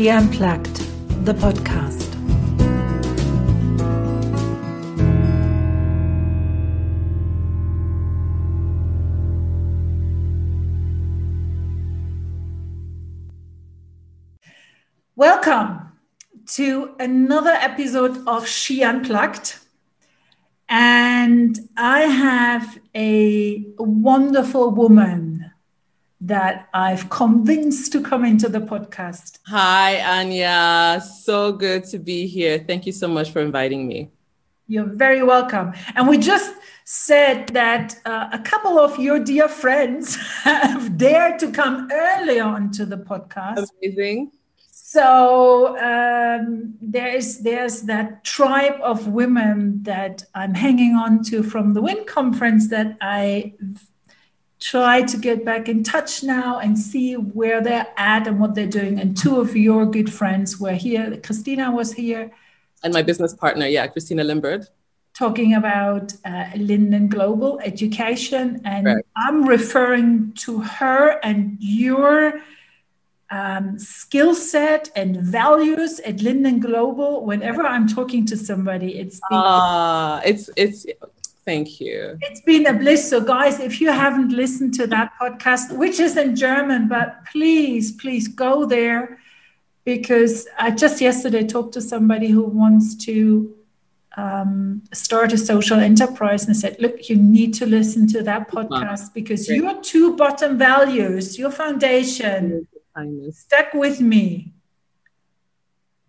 She Unplugged, the podcast. Welcome to another episode of She Unplugged. And I have a wonderful woman that I've convinced to come into the podcast. Hi, Anya. So good to be here. Thank you so much for inviting me. You're very welcome. And we just said that uh, a couple of your dear friends have dared to come early on to the podcast. Amazing. So um, there is there's that tribe of women that I'm hanging on to from the WIN conference that I try to get back in touch now and see where they're at and what they're doing. And two of your good friends were here. Christina was here. And my business partner, yeah, Christina Limbird. Talking about uh, Linden Global Education. And right. I'm referring to her and your um, skill set and values at Linden Global. Whenever I'm talking to somebody, it's been, uh, it's it's thank you. It's been a bliss. So, guys, if you haven't listened to that podcast, which is in German, but please, please go there because I just yesterday talked to somebody who wants to um, start a social enterprise and I said, look, you need to listen to that podcast because Great. your two bottom values, your foundation. Stuck with me.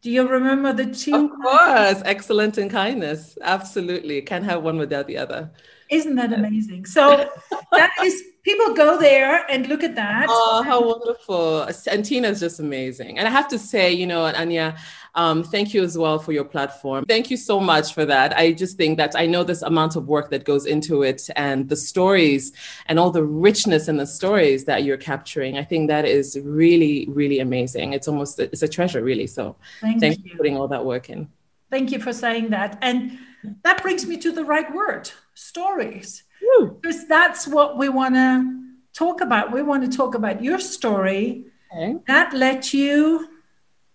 Do you remember the two? Of course, excellent and kindness. Absolutely. Can't have one without the other. Isn't that uh, amazing? So that is people go there and look at that. Oh, how wonderful. And Tina's just amazing. And I have to say, you know, Anya, um, thank you as well for your platform. Thank you so much for that. I just think that I know this amount of work that goes into it and the stories and all the richness in the stories that you're capturing. I think that is really, really amazing. It's almost, it's a treasure, really. So thank, thank you for putting all that work in. Thank you for saying that. And that brings me to the right word stories. Hmm. Because that's what we want to talk about. We want to talk about your story okay. that led you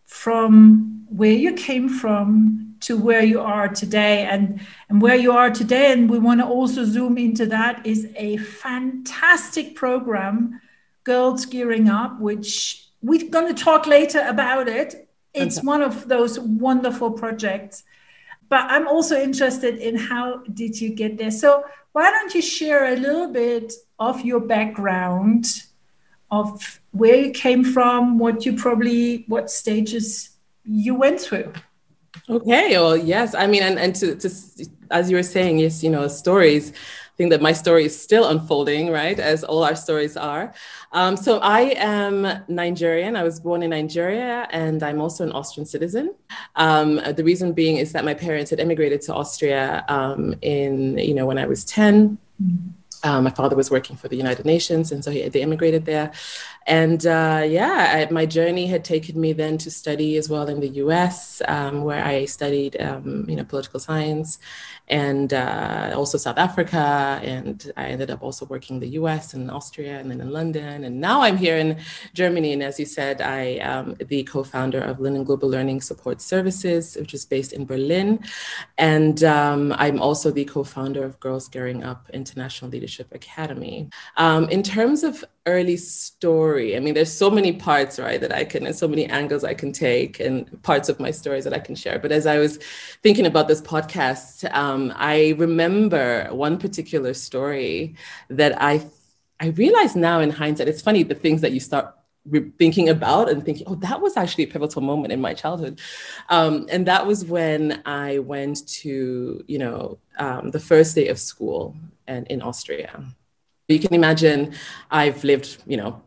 from where you came from to where you are today and and where you are today and we want to also zoom into that is a fantastic program girls gearing up which we're going to talk later about it it's okay. one of those wonderful projects but i'm also interested in how did you get there so why don't you share a little bit of your background of where you came from what you probably what stages you went through. Okay, well, yes. I mean, and, and to, to, as you were saying, yes, you know, stories. Think that my story is still unfolding, right, as all our stories are. Um, so I am Nigerian. I was born in Nigeria, and I'm also an Austrian citizen. Um, the reason being is that my parents had immigrated to Austria um, in, you know, when I was 10. Mm-hmm. Um, my father was working for the United Nations, and so he, they immigrated there. And uh, yeah, I, my journey had taken me then to study as well in the U.S., um, where I studied, um, you know, political science, and uh, also South Africa. And I ended up also working in the US and Austria and then in London. And now I'm here in Germany. And as you said, I am the co founder of Linden Global Learning Support Services, which is based in Berlin. And um, I'm also the co founder of Girls Gearing Up International Leadership Academy. Um, in terms of early story, I mean, there's so many parts, right, that I can, and so many angles I can take and parts of my stories that I can share. But as I was thinking about this podcast, um, I remember one particular story that I I realize now in hindsight. It's funny the things that you start thinking about and thinking, oh, that was actually a pivotal moment in my childhood, um, and that was when I went to you know um, the first day of school and in Austria. You can imagine I've lived, you know,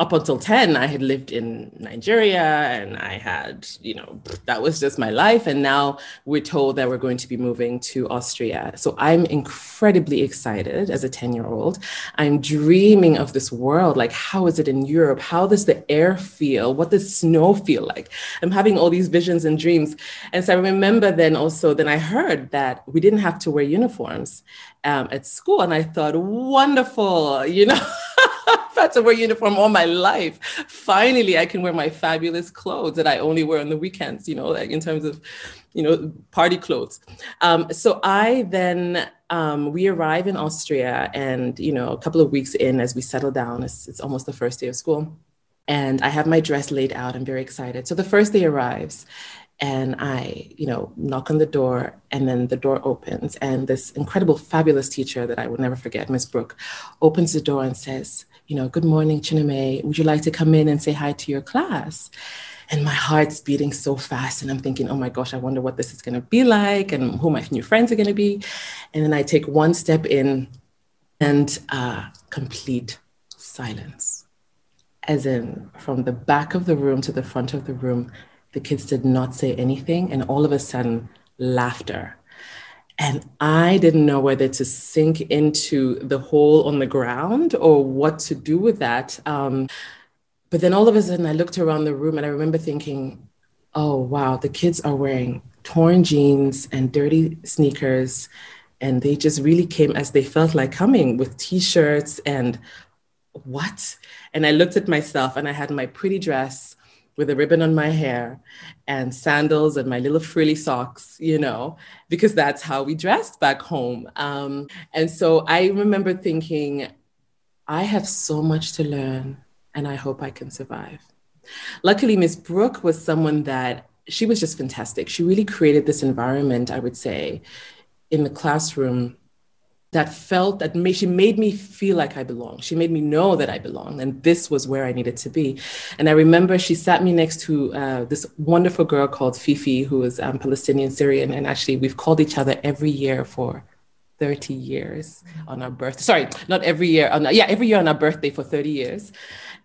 up until 10 i had lived in nigeria and i had you know that was just my life. And now we're told that we're going to be moving to austria. So i'm incredibly excited as a 10 year old i'm dreaming of this world. Like how is it in europe? How does the air feel? What does snow feel like? I'm having all these visions and dreams. And so i remember then also then i heard that we didn't have to wear uniforms um, at school. And i thought wonderful you know had to wear uniform all my life. Finally, I can wear my fabulous clothes that I only wear on the weekends, you know, like in terms of, you know, party clothes. Um, so I then, um, we arrive in Austria and, you know, a couple of weeks in as we settle down, it's, it's almost the first day of school. And I have my dress laid out. I'm very excited. So the first day arrives and I, you know, knock on the door, and then the door opens, and this incredible, fabulous teacher that I will never forget, Miss Brooke, opens the door and says, you know, good morning, Chineme. Would you like to come in and say hi to your class? And my heart's beating so fast, and I'm thinking, oh my gosh, I wonder what this is going to be like, and who my new friends are going to be. And then I take one step in, and uh, complete silence, as in from the back of the room to the front of the room the kids did not say anything, and all of a sudden, laughter. And I didn't know whether to sink into the hole on the ground or what to do with that. Um, but then all of a sudden, I looked around the room and I remember thinking, oh, wow, the kids are wearing torn jeans and dirty sneakers. And they just really came as they felt like coming with t shirts and what? And I looked at myself and I had my pretty dress with a ribbon on my hair and sandals and my little frilly socks, you know, because that's how we dressed back home. Um, and so I remember thinking, I have so much to learn and I hope I can survive. Luckily, Miss Brooke was someone that she was just fantastic. She really created this environment, I would say, in the classroom that felt that made, she made me feel like I belonged. She made me know that I belonged, and this was where I needed to be. And I remember she sat me next to uh, this wonderful girl called Fifi, who is um, Palestinian Syrian, and actually we've called each other every year for 30 years on our birthday. Sorry, not every year. On, yeah, every year on our birthday for 30 years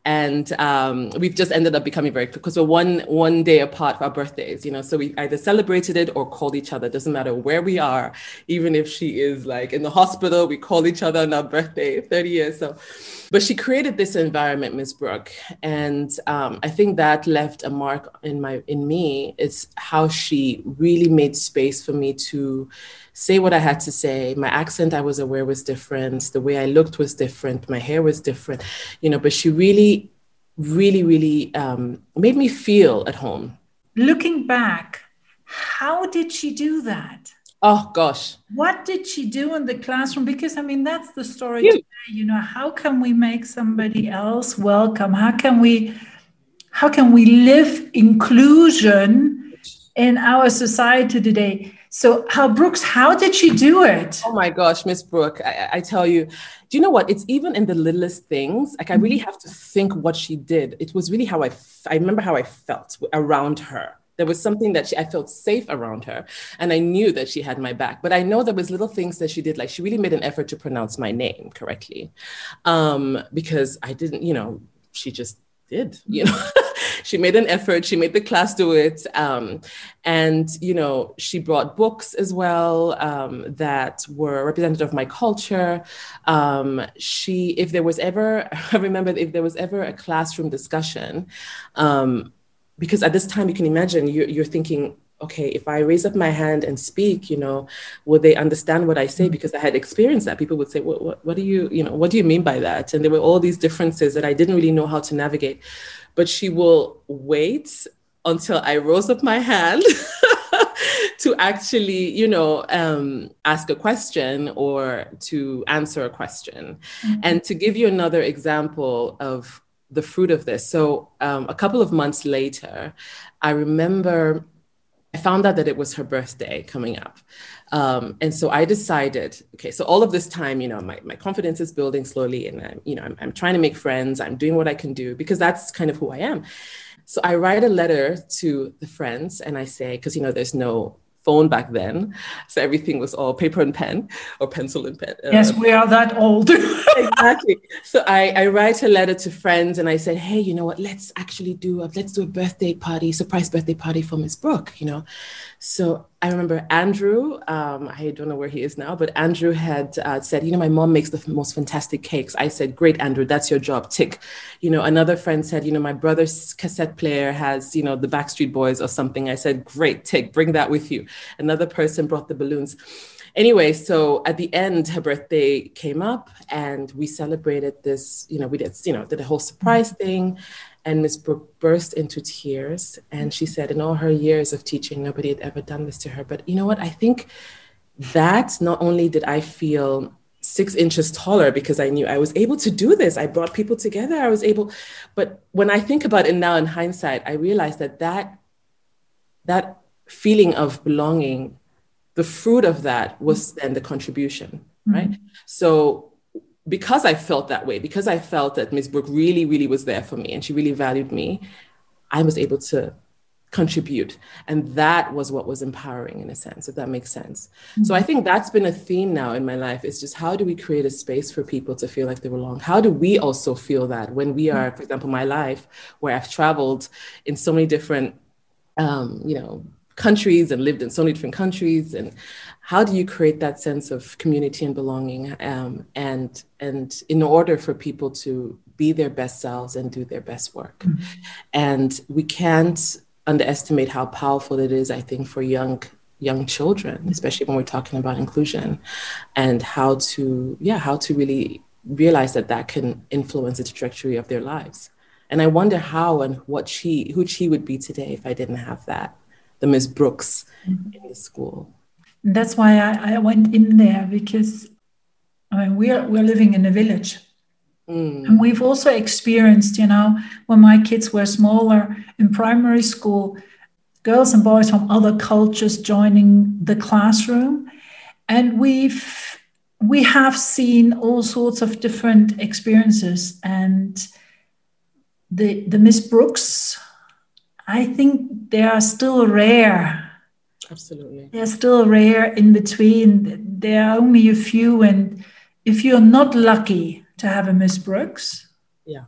and um, we've just ended up becoming very because we're one one day apart for our birthdays you know? So we either celebrated it or called each other. Doesn't matter where we are even if she is like in the hospital we call each other on our birthday 30 years. So but she created this environment miss brooke. And um, i think that left a mark in my in me. It's how she really made space for me to say what I had to say. My accent, I was aware was different. The way I looked was different. My hair was different, you know, but she really, really, really um, made me feel at home. Looking back, how did she do that? Oh gosh. What did she do in the classroom? Because I mean, that's the story you. today. You know, how can we make somebody else welcome? How can we how can we live inclusion in our society today? So, how Brooks, how did she do it? Oh my gosh, Miss Brooke, I, I, tell you, do you know what? It's even in the littlest things. Like I really have to think what she did. It was really how I, I remember how I felt around her. There was something that she, I felt safe around her, and I knew that she had my back. But I know there was little things that she did, like she really made an effort to pronounce my name correctly, um, because I didn't, you know, she just did, you know. she made an effort. She made the class do it. Um, and, you know, she brought books as well um, that were representative of my culture. Um, she, if there was ever, I remember if there was ever a classroom discussion, um, because at this time you can imagine you're, you're thinking, okay, if I raise up my hand and speak, you know, will they understand what I say? Mm-hmm. Because I had experienced that. People would say, what, what, what do you, you know, what do you mean by that? And there were all these differences that I didn't really know how to navigate but she will wait until I rose up my hand to actually, you know, um, ask a question or to answer a question. Mm-hmm. And to give you another example of the fruit of this. So, um, a couple of months later, I remember I found out that it was her birthday coming up. Um, and so I decided, okay, so all of this time, you know, my, my confidence is building slowly and I'm, you know, I'm, I'm trying to make friends. I'm doing what I can do because that's kind of who I am. So I write a letter to the friends and I say, because, you know, there's no phone back then. So everything was all paper and pen or pencil and pen. Uh, yes, we are that old. exactly. So I, I write a letter to friends and I said, hey, you know what, let's actually do a, let's do a birthday party, surprise birthday party for Miss Brooke, you know. So I remember Andrew, um, I don't know where he is now, but Andrew had uh, said, you know, my mom makes the most fantastic cakes. I said, great, Andrew, that's your job, tick. You know, another friend said, you know, my brother's cassette player has, you know, the Backstreet Boys or something. I said, great, tick, bring that with you. Another person brought the balloons. anyway, so at the end, her birthday came up and we celebrated this, you know, we did, you know, did a whole surprise thing. And Miss Brooke burst into tears and she said, in all her years of teaching, nobody had ever done this to her. But you know what? I think that not only did I feel six inches taller because I knew I was able to do this. I brought people together. I was able, but when I think about it now in hindsight, I realize that that that feeling of belonging, the fruit of that was then the contribution, mm-hmm. right? So because I felt that way, because I felt that Ms. Brooke really, really was there for me and she really valued me, I was able to contribute. And that was what was empowering in a sense, if that makes sense. Mm-hmm. So I think that's been a theme now in my life is just how do we create a space for people to feel like they belong? How do we also feel that when we are, for example, my life, where I've traveled in so many different, um, you know, countries and lived in so many different countries and how do you create that sense of community and belonging um, and and in order for people to be their best selves and do their best work mm-hmm. and we can't underestimate how powerful it is i think for young young children especially when we're talking about inclusion and how to yeah how to really realize that that can influence the trajectory of their lives and i wonder how and what she who she would be today if i didn't have that the miss brooks mm-hmm. in the school that's why I, I went in there because I mean we're we're living in a village. Mm. And we've also experienced, you know, when my kids were smaller in primary school, girls and boys from other cultures joining the classroom. And we've we have seen all sorts of different experiences. And the the Miss Brooks, I think they are still rare Absolutely. They're still rare in between. There are only a few, and if you're not lucky to have a Miss Brooks, yeah,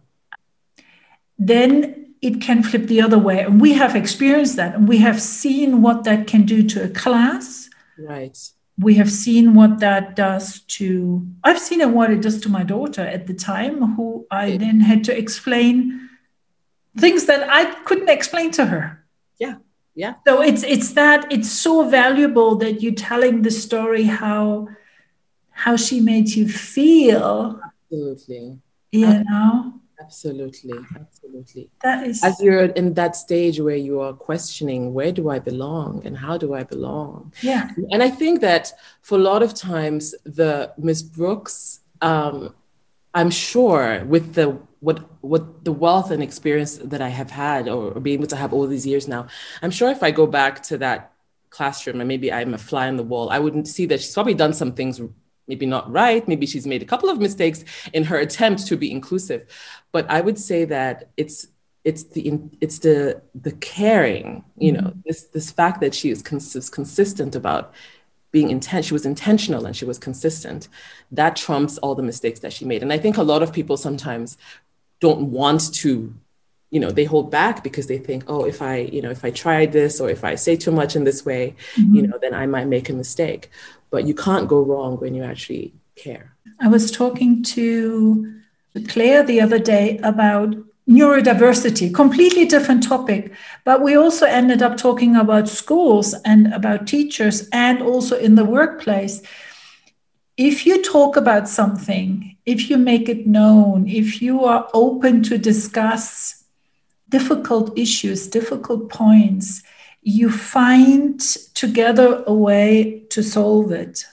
then it can flip the other way. And we have experienced that, and we have seen what that can do to a class. Right. We have seen what that does to. I've seen it what it does to my daughter at the time, who I then had to explain things that I couldn't explain to her. Yeah. So it's it's that it's so valuable that you're telling the story how how she made you feel. Absolutely. You know? absolutely absolutely. That is as you're in that stage where you are questioning where do i belong and how do i belong? Yeah. And i think that for a lot of times the miss brooks um, i'm sure with the what what the wealth and experience that I have had or, or being able to have all these years now, I'm sure if I go back to that classroom and maybe I'm a fly on the wall, I wouldn't see that she's probably done some things maybe not right. Maybe she's made a couple of mistakes in her attempt to be inclusive. But I would say that it's it's the it's the the caring, you know, mm-hmm. this this fact that she is cons- consistent about being intent she was intentional and she was consistent that trumps all the mistakes that she made. And i think a lot of people sometimes don't want to you know they hold back because they think oh if i you know if i try this or if i say too much in this way mm-hmm. you know then i might make a mistake. But you can't go wrong when you actually care. I was talking to claire the other day about neurodiversity completely different topic but we also ended up talking about schools and about teachers and also in the workplace if you talk about something, if you make it known, if you are open to discuss difficult issues, difficult points, you find together a way to solve it.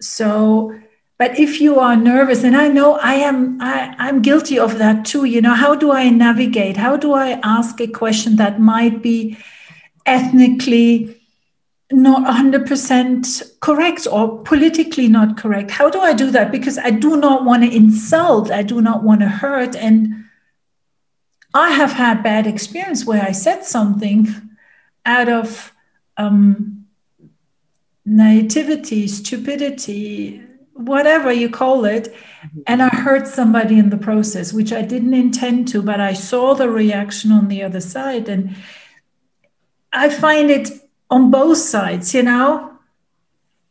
So, but if you are nervous, and I know I am, I, I'm guilty of that too. You know, how do I navigate? How do I ask a question that might be ethnically not 100% correct or politically not correct. How do I do that? Because I do not want to insult, I do not want to hurt. And I have had bad experience where I said something out of um, naivety, stupidity, whatever you call it. Mm-hmm. And I hurt somebody in the process, which I didn't intend to, but I saw the reaction on the other side. And I find it on both sides, you know,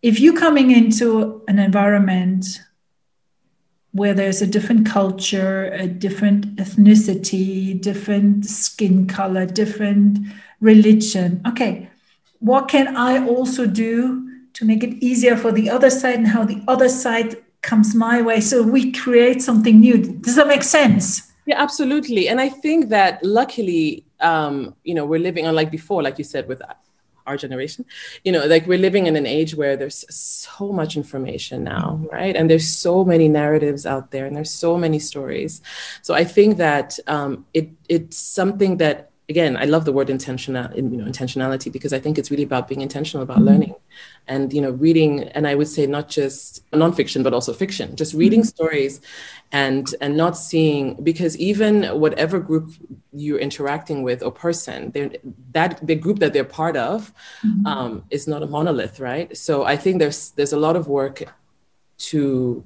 if you're coming into an environment where there's a different culture, a different ethnicity, different skin color, different religion, okay, what can I also do to make it easier for the other side and how the other side comes my way. So we create something new. Does that make sense? Yeah, absolutely. And I think that luckily, um, you know, we're living unlike before, like you said, with our generation you know like we're living in an age where there's so much information now right and there's so many narratives out there and there's so many stories so i think that um, it it's something that again, I love the word intentional, you know, intentionality because I think it's really about being intentional about mm-hmm. learning, and you know, reading. And I would say not just nonfiction, but also fiction. Just reading mm-hmm. stories, and and not seeing because even whatever group you're interacting with or person, that the group that they're part of mm-hmm. um, is not a monolith, right? So I think there's there's a lot of work to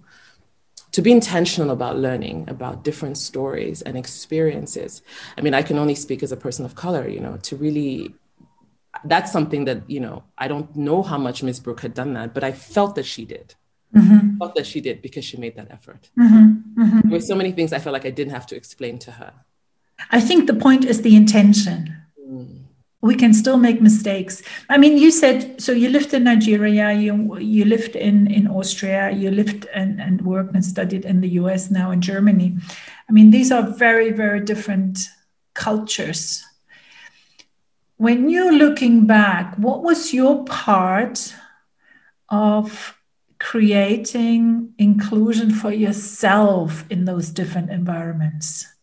to be intentional about learning about different stories and experiences. I mean, I can only speak as a person of color, you know, to really that's something that, you know, I don't know how much Miss Brooke had done that, but I felt that she did. Mm-hmm. felt that she did because she made that effort. Mm-hmm. Mm-hmm. There were so many things I felt like I didn't have to explain to her. I think the point is the intention. Mm we can still make mistakes. I mean, you said so. You lived in Nigeria. You you lived in in Austria. You lived and and worked and studied in the U.S. Now in Germany. I mean, these are very very different cultures. When you're looking back, what was your part of creating inclusion for yourself in those different environments?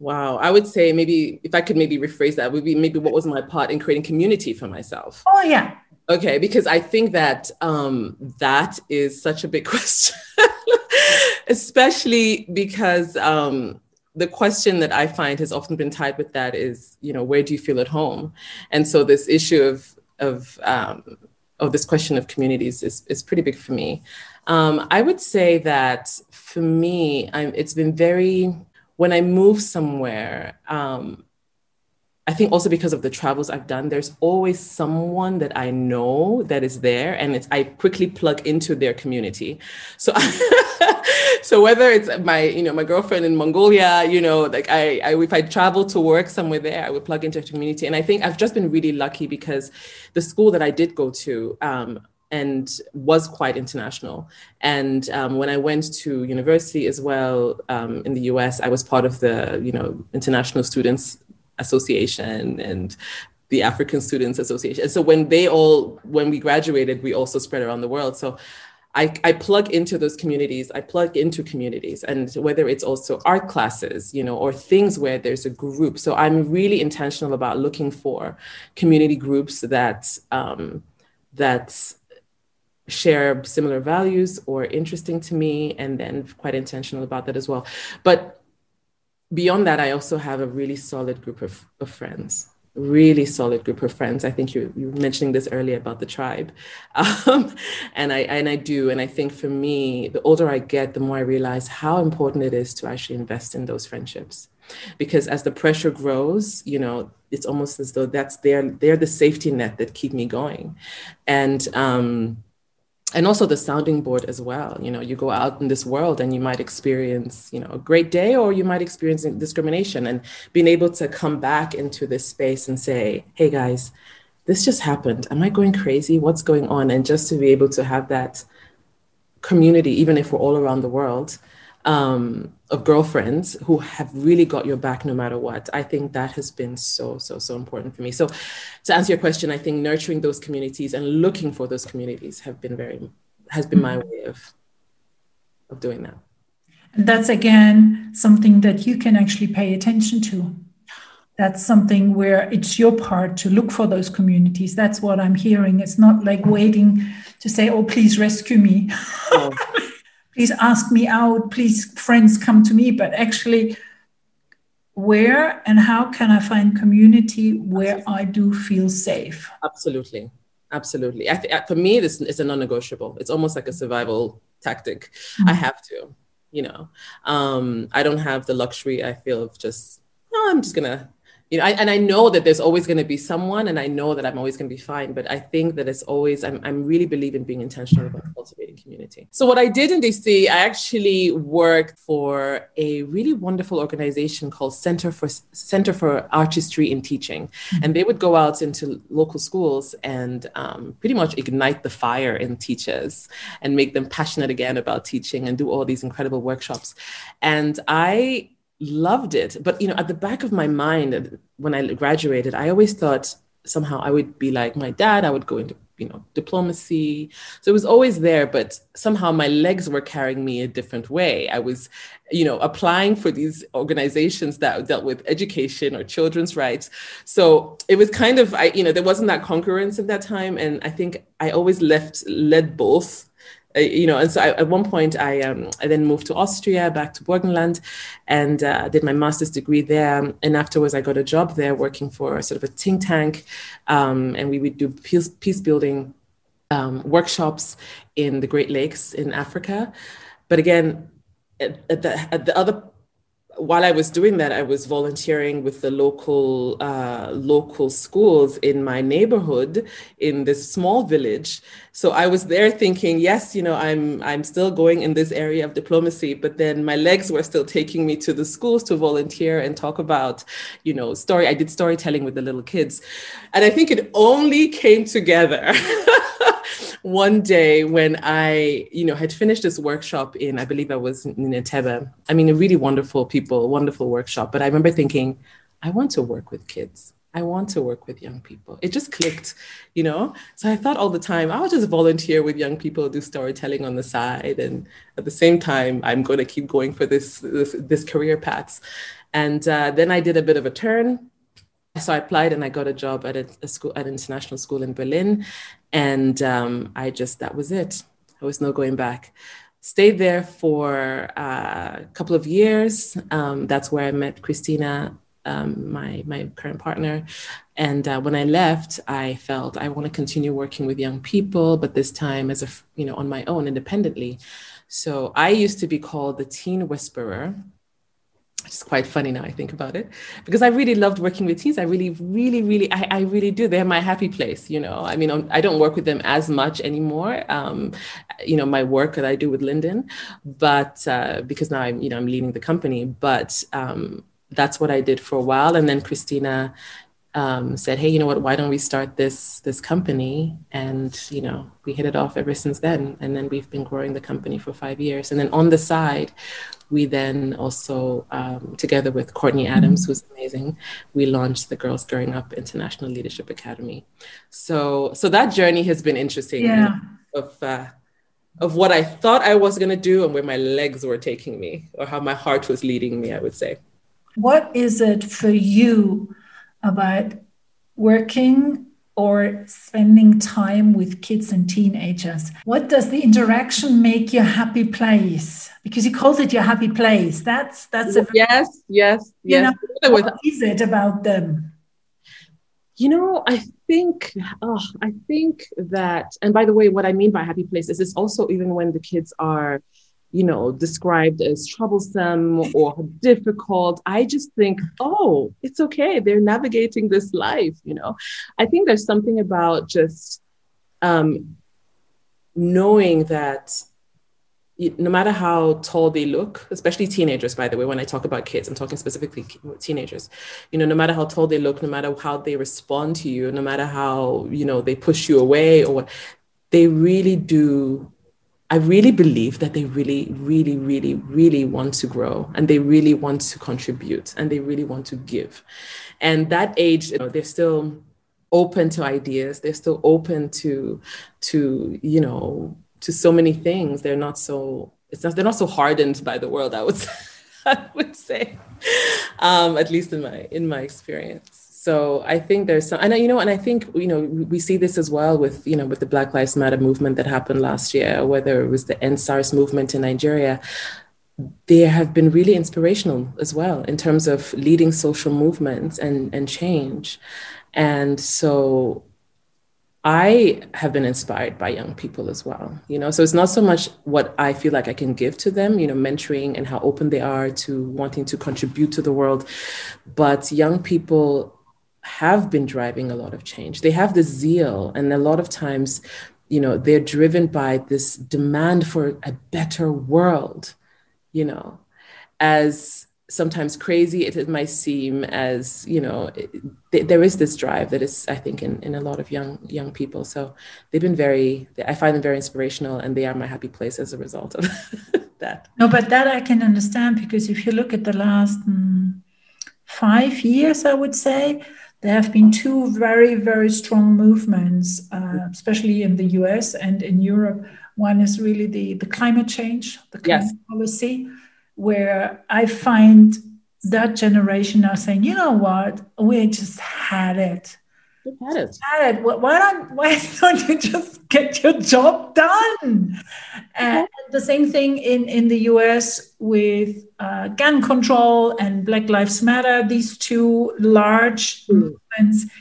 Wow. I would say maybe if I could maybe rephrase that, would be maybe what was my part in creating community for myself? Oh, yeah. Okay, because I think that um, that is such a big question, especially because um, the question that I find has often been tied with that is, you know, where do you feel at home? And so this issue of of um, of this question of communities is is pretty big for me. Um, I would say that for me, I'm, it's been very when I move somewhere, um, I think also because of the travels I've done, there's always someone that I know that is there, and it's I quickly plug into their community. So, so whether it's my you know my girlfriend in Mongolia, you know, like I, I if I travel to work somewhere there, I would plug into a community, and I think I've just been really lucky because the school that I did go to. Um, and was quite international. And um, when I went to university as well um, in the US, I was part of the you know International Students Association and the African Students Association. And so when they all when we graduated, we also spread around the world. So I, I plug into those communities i plug into communities and whether it's also art classes you know or things where there's a group so i'm really intentional about looking for community groups that um, that share similar values or interesting to me and then quite intentional about that as well. But beyond that i also have a really solid group of, of friends really solid group of friends. I think you, you were mentioning this earlier about the tribe. Um, and i and i do. And i think for me the older i get the more i realize how important it is to actually invest in those friendships. Because as the pressure grows you know it's almost as though that's their they're the safety net that keep me going. And um and also the sounding board as well. You know you go out in this world and you might experience you know a great day or you might experience discrimination. And being able to come back into this space and say hey guys this just happened. Am i going crazy? What's going on? And just to be able to have that community even if we're all around the world um, of girlfriends who have really got your back no matter what. I think that has been so, so, so important for me. So, to answer your question, I think nurturing those communities and looking for those communities have been very, has been my way of, of doing that. And that's again something that you can actually pay attention to. That's something where it's your part to look for those communities. That's what I'm hearing. It's not like waiting to say, oh, please rescue me. Oh. please ask me out, please, friends, come to me. But actually, where and how can I find community where Absolutely. I do feel safe? Absolutely. Absolutely. I th- for me, this is a non negotiable. It's almost like a survival tactic. Mm-hmm. I have to, you know. Um, I don't have the luxury, I feel, of just, oh, I'm just going to you know, I, and I know that there's always going to be someone, and I know that I'm always going to be fine. But I think that it's always, I'm, I'm really believe in being intentional about cultivating community. So what I did in DC, I actually worked for a really wonderful organization called Center for Center for Artistry in Teaching, mm-hmm. and they would go out into local schools and um, pretty much ignite the fire in teachers and make them passionate again about teaching and do all these incredible workshops. And I loved it. But you know, at the back of my mind, when I graduated, I always thought somehow I would be like my dad. I would go into you know diplomacy. So it was always there, but somehow my legs were carrying me a different way. I was, you know, applying for these organizations that dealt with education or children's rights. So it was kind of I, you know, there wasn't that concurrence at that time, and I think I always left led both you know, and so I, at one point I um, I then moved to Austria, back to Burgenland, and uh, did my master's degree there. And afterwards, I got a job there working for sort of a think tank, um, and we would do peace, peace building um, workshops in the Great Lakes in Africa. But again, at, at the at the other while I was doing that, I was volunteering with the local uh, local schools in my neighborhood in this small village. So I was there thinking, yes, you know, I'm I'm still going in this area of diplomacy, but then my legs were still taking me to the schools to volunteer and talk about, you know, story. I did storytelling with the little kids, and I think it only came together. one day when I, you know, had finished this workshop in, I believe I was in Entebbe. I mean, a really wonderful people, wonderful workshop. But I remember thinking, I want to work with kids. I want to work with young people. It just clicked, you know? So I thought all the time, I'll just volunteer with young people, do storytelling on the side. And at the same time, I'm going to keep going for this, this, this career paths. And uh, then I did a bit of a turn so I applied and I got a job at a, a school at an international school in Berlin, and um, I just that was it. There was no going back. Stayed there for uh, a couple of years. Um, that's where I met Christina, um, my my current partner. And uh, when I left, I felt I want to continue working with young people, but this time as a you know on my own independently. So I used to be called the teen whisperer it's quite funny now I think about it because I really loved working with teens. I really, really, really, I, I really do. They're my happy place. You know, I mean, I don't work with them as much anymore. Um, you know, my work that I do with Linden, but uh, because now I'm, you know, I'm leading the company. But um, that's what I did for a while, and then Christina um, said, "Hey, you know what? Why don't we start this this company?" And you know, we hit it off ever since then. And then we've been growing the company for five years. And then on the side, we then also, um, together with Courtney Adams, mm-hmm. who's amazing, we launched the Girls Gearing Up International Leadership Academy. So, so that journey has been interesting. Yeah. Of uh, of what I thought I was going to do and where my legs were taking me, or how my heart was leading me, I would say. What is it for you about working or spending time with kids and teenagers. What does the interaction make your happy place? Because you called it your happy place. That's that's a yes, yes, yes. Know, what is it about them? You know, I think, oh, I think that, and by the way, what I mean by happy place is this also even when the kids are you know, described as troublesome or difficult. I just think, oh, it's okay. They're navigating this life, you know. I think there's something about just um, knowing that no matter how tall they look, especially teenagers, by the way, when I talk about kids, I'm talking specifically teenagers, you know, no matter how tall they look, no matter how they respond to you, no matter how, you know, they push you away or what, they really do I really believe that they really, really, really, really want to grow and they really want to contribute and they really want to give. And that age, you know, they're still open to ideas. They're still open to, to, you know, to so many things. They're not so, it's not, they're not so hardened by the world, I would say, I would say, um, at least in my, in my experience so I think there's some, and you know, and I think you know we see this as well with you know with the Black Lives Matter movement that happened last year, whether it was the EndSARS movement in Nigeria. They have been really inspirational as well in terms of leading social movements and and change, and so I have been inspired by young people as well, you know. So it's not so much what I feel like I can give to them, you know, mentoring and how open they are to wanting to contribute to the world, but young people have been driving a lot of change. They have the zeal, and a lot of times, you know, they're driven by this demand for a better world, you know, as sometimes crazy it, might seem as you know there is this drive that is i think in, in a lot of young young people. So they've been very i find them very inspirational and they are my happy place as a result of that. No but that i can understand because if you look at the last mm, five years i would say there have been two very very strong movements uh, especially in the us and in europe one is really the the climate change the climate yes. policy where I find that generation are saying, you know what, we just had it. We had it. Had it. Why don't Why don't you just get your job done? And the same thing in in the U.S. with uh, gun control and Black Lives Matter. These two large mm. movements.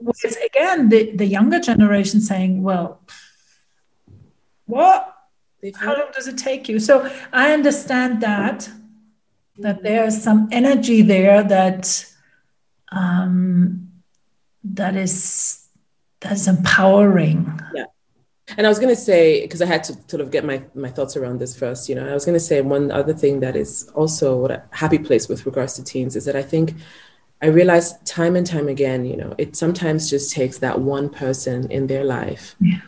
With again the the younger generation saying, well, what how long does it take you? So I understand that that there's some energy there that um, that is that is empowering. Yeah. And I was going to say, because I had to sort of get my, my thoughts around this first, you know, I was going to say one other thing that is also what a happy place with regards to teens is that I think I realize time and time again, you know, it sometimes just takes that one person in their life yeah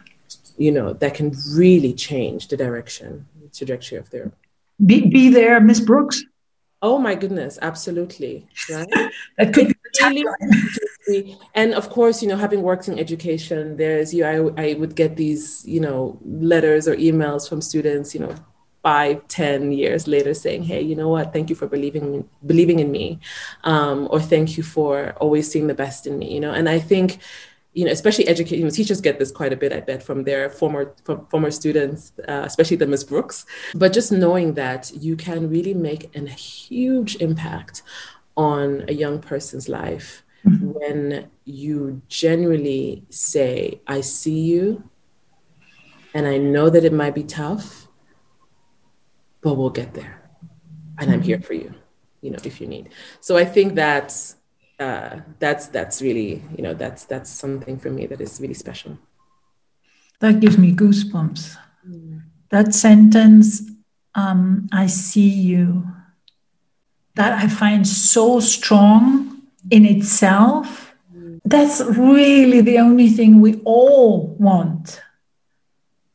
you know, that can really change the direction, the trajectory of their. Be, be there, Miss Brooks. Oh my goodness, absolutely. Right? that could be and of course, you know, having worked in education, there's you. I, I would get these, you know, letters or emails from students, you know, five, ten years later, saying, "Hey, you know what? Thank you for believing believing in me, um, or thank you for always seeing the best in me." You know, and I think you know, especially education, you know, teachers get this quite a bit, I bet, from their former from former students, uh, especially the Miss Brooks. But just knowing that you can really make a huge impact on a young person's life mm-hmm. when you genuinely say, "I see you, and I know that it might be tough, but we'll get there, and I'm here mm-hmm. for you." You know, if you need. So I think that's uh, that's that's really you know that's that's something for me that is really special. That gives me goosebumps. Mm. that sentence um, i see you that i find so strong in itself mm. that's really the only thing we all want.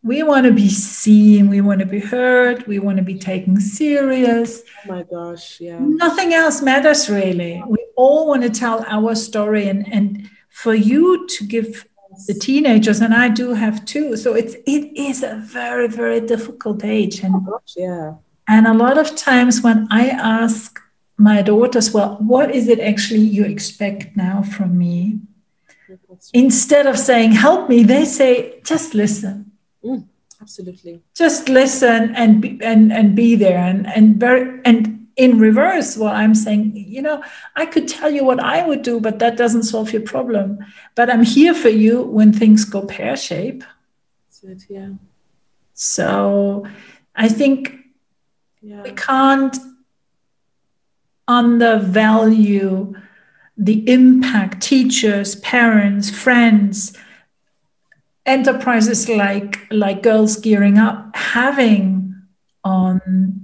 We want to be seen we want to be heard we want to be taken serious. Oh my gosh yeah. Nothing else matters really. We all want to tell our story and and for you to give the teenagers and i do have two so it's it is a very very difficult age and oh gosh, yeah. and a lot of times when i ask my daughters well what is it actually you expect now from me? Instead of saying help me they say just listen. Mm, absolutely. Just listen and be, and and be there and and very and in reverse what i'm saying you know i could tell you what i would do but that doesn't solve your problem. But i'm here for you when things go pear shape. It, yeah. So i think yeah. we can't undervalue the impact teachers parents friends enterprises like like girls gearing up having on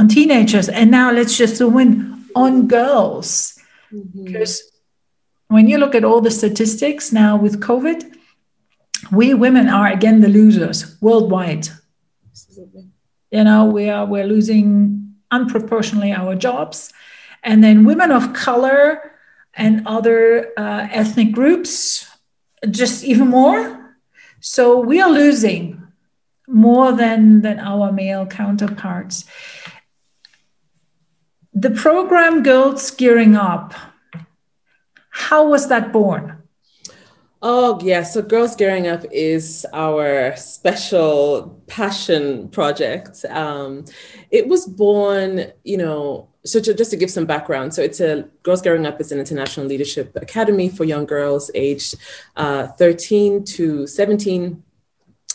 on teenagers and now let's just zoom in on girls mm-hmm. because when you look at all the statistics now with covid we women are again the losers worldwide Absolutely. you know we are we're losing unproportionally our jobs and then women of color and other uh, ethnic groups just even more so we are losing more than, than our male counterparts. The program Girls Gearing Up, how was that born? Oh, yeah. So Girls Gearing Up is our special passion project. Um, it was born, you know, so to, just to give some background, so it's a Girls Gearing Up is an international leadership academy for young girls aged uh, 13 to 17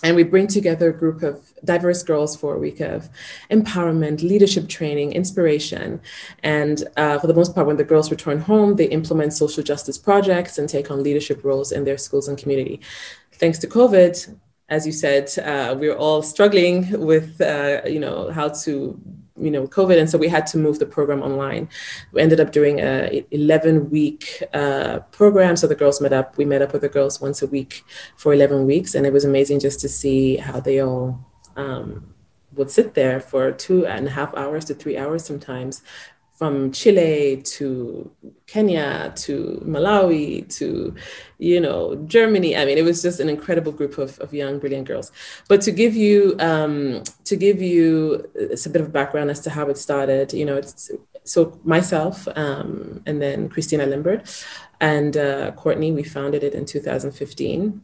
and we bring together a group of diverse girls for a week of empowerment, leadership training, inspiration. And uh, for the most part, when the girls return home, they implement social justice projects and take on leadership roles in their schools and community. Thanks to COVID, as you said, uh, we're all struggling with, uh, you know, how to you know covid and so we had to move the program online. We ended up doing a 11 week uh, program so the girls met up we met up with the girls once a week for 11 weeks and it was amazing just to see how they all um, would sit there for two and a half hours to three hours sometimes from Chile to Kenya to Malawi to, you know, Germany. I mean, it was just an incredible group of, of young, brilliant girls. But to give you um, to give you a bit of background as to how it started, you know, it's so myself um, and then Christina Limbert and uh, Courtney, we founded it in 2015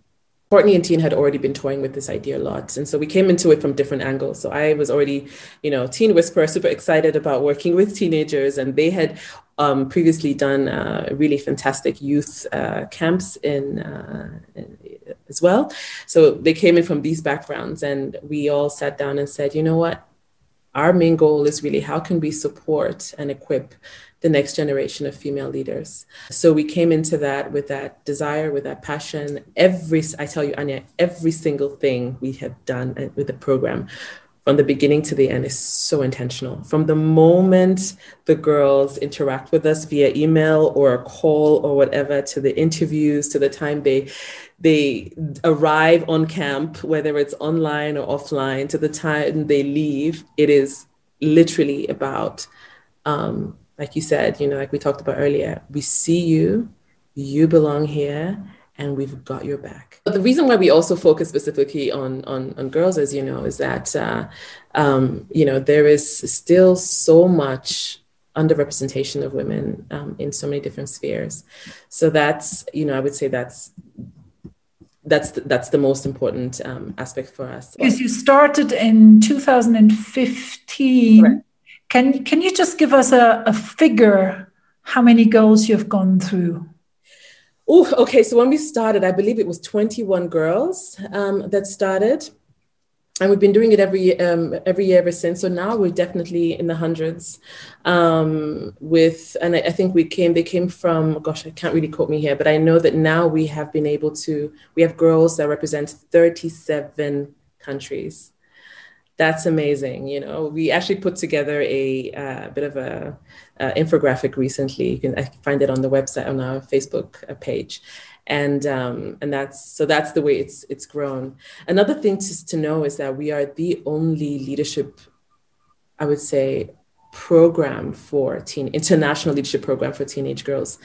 Courtney and Tina had already been toying with this idea a lot. And so we came into it from different angles. So I was already, you know, Teen Whisperer, super excited about working with teenagers. And they had um, previously done uh, really fantastic youth uh, camps in, uh, in, as well. So they came in from these backgrounds. And we all sat down and said, you know what? Our main goal is really how can we support and equip the next generation of female leaders. So we came into that with that desire, with that passion. Every, I tell you, Anya, every single thing we have done uh, with the program from the beginning to the end is so intentional. From the moment the girls interact with us via email or a call or whatever, to the interviews, to the time they they arrive on camp, whether it's online or offline, to the time they leave, it is literally about um, like you said, you know, like we talked about earlier, we see you, you belong here, and we've got your back. But the reason why we also focus specifically on on, on girls, as you know, is that uh, um, you know there is still so much underrepresentation of women um, in so many different spheres. So that's you know I would say that's that's the, that's the most important um, aspect for us. Because you started in 2015. Correct. Can, can you just give us a, a figure how many girls you've gone through? Oh, okay. So when we started, I believe it was 21 girls um, that started. And we've been doing it every um, every year ever since. So now we're definitely in the hundreds. Um, with and I, I, think we came. They came from. Gosh, I can't really quote me here, but I know that now we have been able to. We have girls that represent 37 countries that's amazing. You know, we actually put together a uh, bit of a uh, infographic recently. You can find it on the website on our Facebook uh, page, and um, and that's so that's the way it's it's grown. Another thing to, to know is that we are the only leadership, I would say, program for teen international leadership program for teenage girls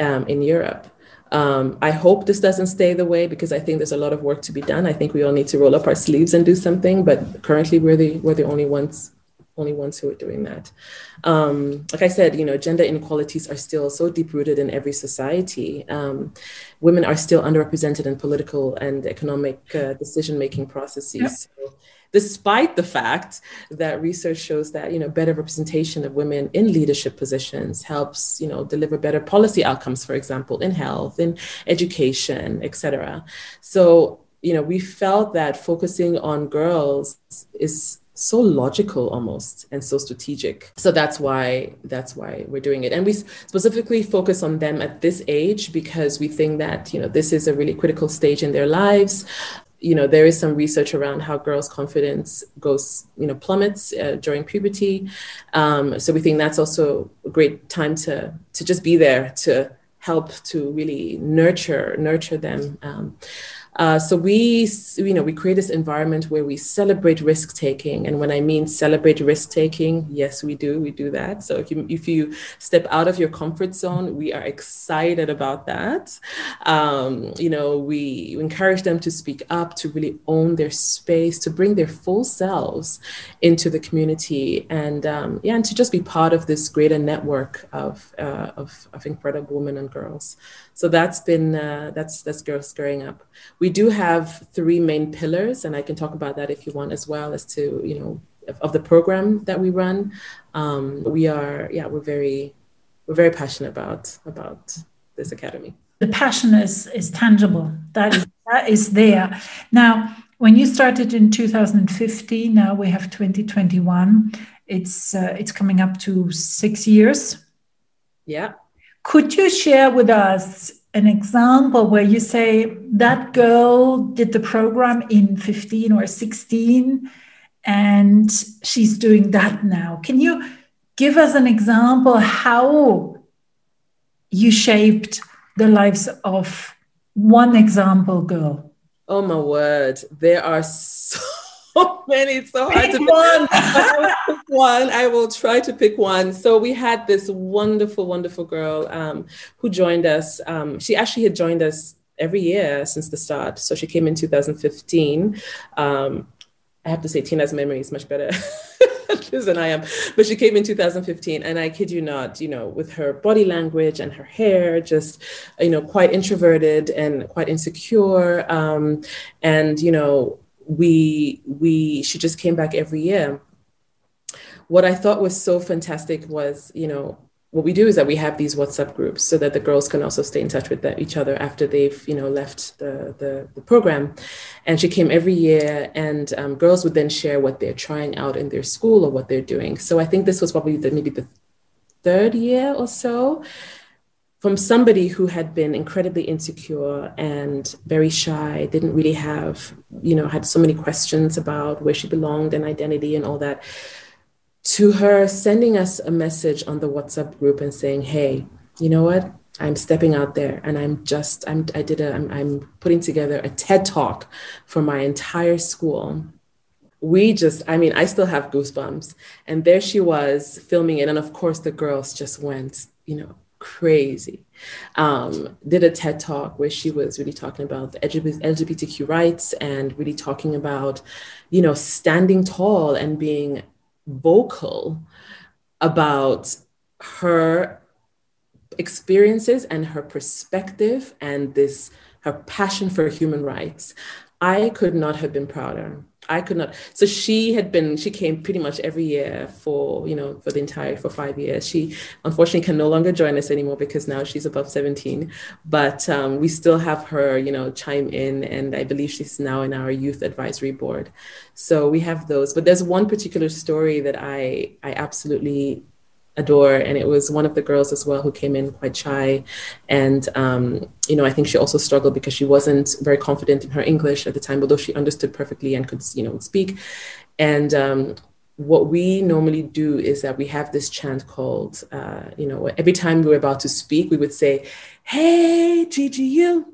um, in Europe. Um, I hope this doesn't stay the way because I think there's a lot of work to be done. I think we all need to roll up our sleeves and do something. But currently, we're the we're the only ones only ones who are doing that. Um, like I said, you know, gender inequalities are still so deep rooted in every society. Um, women are still underrepresented in political and economic uh, decision making processes. Yep. So despite the fact that research shows that you know better representation of women in leadership positions helps you know deliver better policy outcomes for example in health in education etc so you know we felt that focusing on girls is so logical almost and so strategic. So that's why that's why we're doing it. And we specifically focus on them at this age because we think that you know this is a really critical stage in their lives. You know there is some research around how girls confidence goes you know plummets uh, during puberty. Um, so we think that's also a great time to to just be there to help to really nurture nurture them. Um, Uh, so we, you know, we create this environment where we celebrate risk taking. And when I mean celebrate risk taking, yes, we do. We do that. So if you if you step out of your comfort zone, we are excited about that. Um, you know, we encourage them to speak up, to really own their space, to bring their full selves into the community, and um, yeah, and to just be part of this greater network of uh, of, of incredible women and girls. So that's been uh, that's that's Girls Gearing Up. We do have three main pillars, and I can talk about that if you want as well as to you know of the program that we run. Um, we are yeah we're very we're very passionate about about this academy. The passion is is tangible. That is that is there now. When you started in 2015, now we have 2021. It's uh, it's coming up to six years. Yeah. Could you share with us an example where you say that girl did the program in 15 or 16 and she's doing that now? Can you give us an example how you shaped the lives of one example girl? Oh my word, there are so many. It's so hard pick to one. pick one. I will try to pick one. So we had this wonderful, wonderful girl um, who joined us. Um, she actually had joined us every year since the start. So she came in 2015. Um, I have to say, Tina's memory is much better. than I am. But she came in 2015, and I kid you not, you know, with her body language and her hair, just, you know, quite introverted and quite insecure. Um, and, you know, we we she just came back every year. What i thought was so fantastic was you know what we do is that we have these whatsapp groups so that the girls can also stay in touch with each other after they've you know left the the, the program. And she came every year and um, girls would then share what they're trying out in their school or what they're doing. So i think this was probably the, maybe the third year or so from somebody who had been incredibly insecure and very shy, didn't really have, you know, had so many questions about where she belonged and identity and all that, to her sending us a message on the WhatsApp group and saying, hey, you know what? I'm stepping out there and I'm just, I'm, I did a, I'm, I'm putting together a TED talk for my entire school. We just i mean i still have goosebumps. And there she was filming it. And of course the girls just went you know crazy. Um, did a TED talk where she was really talking about the LGBTQ rights and really talking about, you know, standing tall and being vocal about her experiences and her perspective and this her passion for human rights. I could not have been prouder. I could not. So she had been, she came pretty much every year for, you know, for the entire, for five years. She unfortunately can no longer join us anymore because now she's above 17. But um, we still have her, you know, chime in. And I believe she's now in our youth advisory board. So we have those. But there's one particular story that I, I absolutely adore and it was one of the girls as well who came in quite shy. And um, you know i think she also struggled because she wasn't very confident in her english at the time although she understood perfectly and could you know speak. And um, what we normally do is that we have this chant called uh, you know every time we were about to speak we would say hey ggu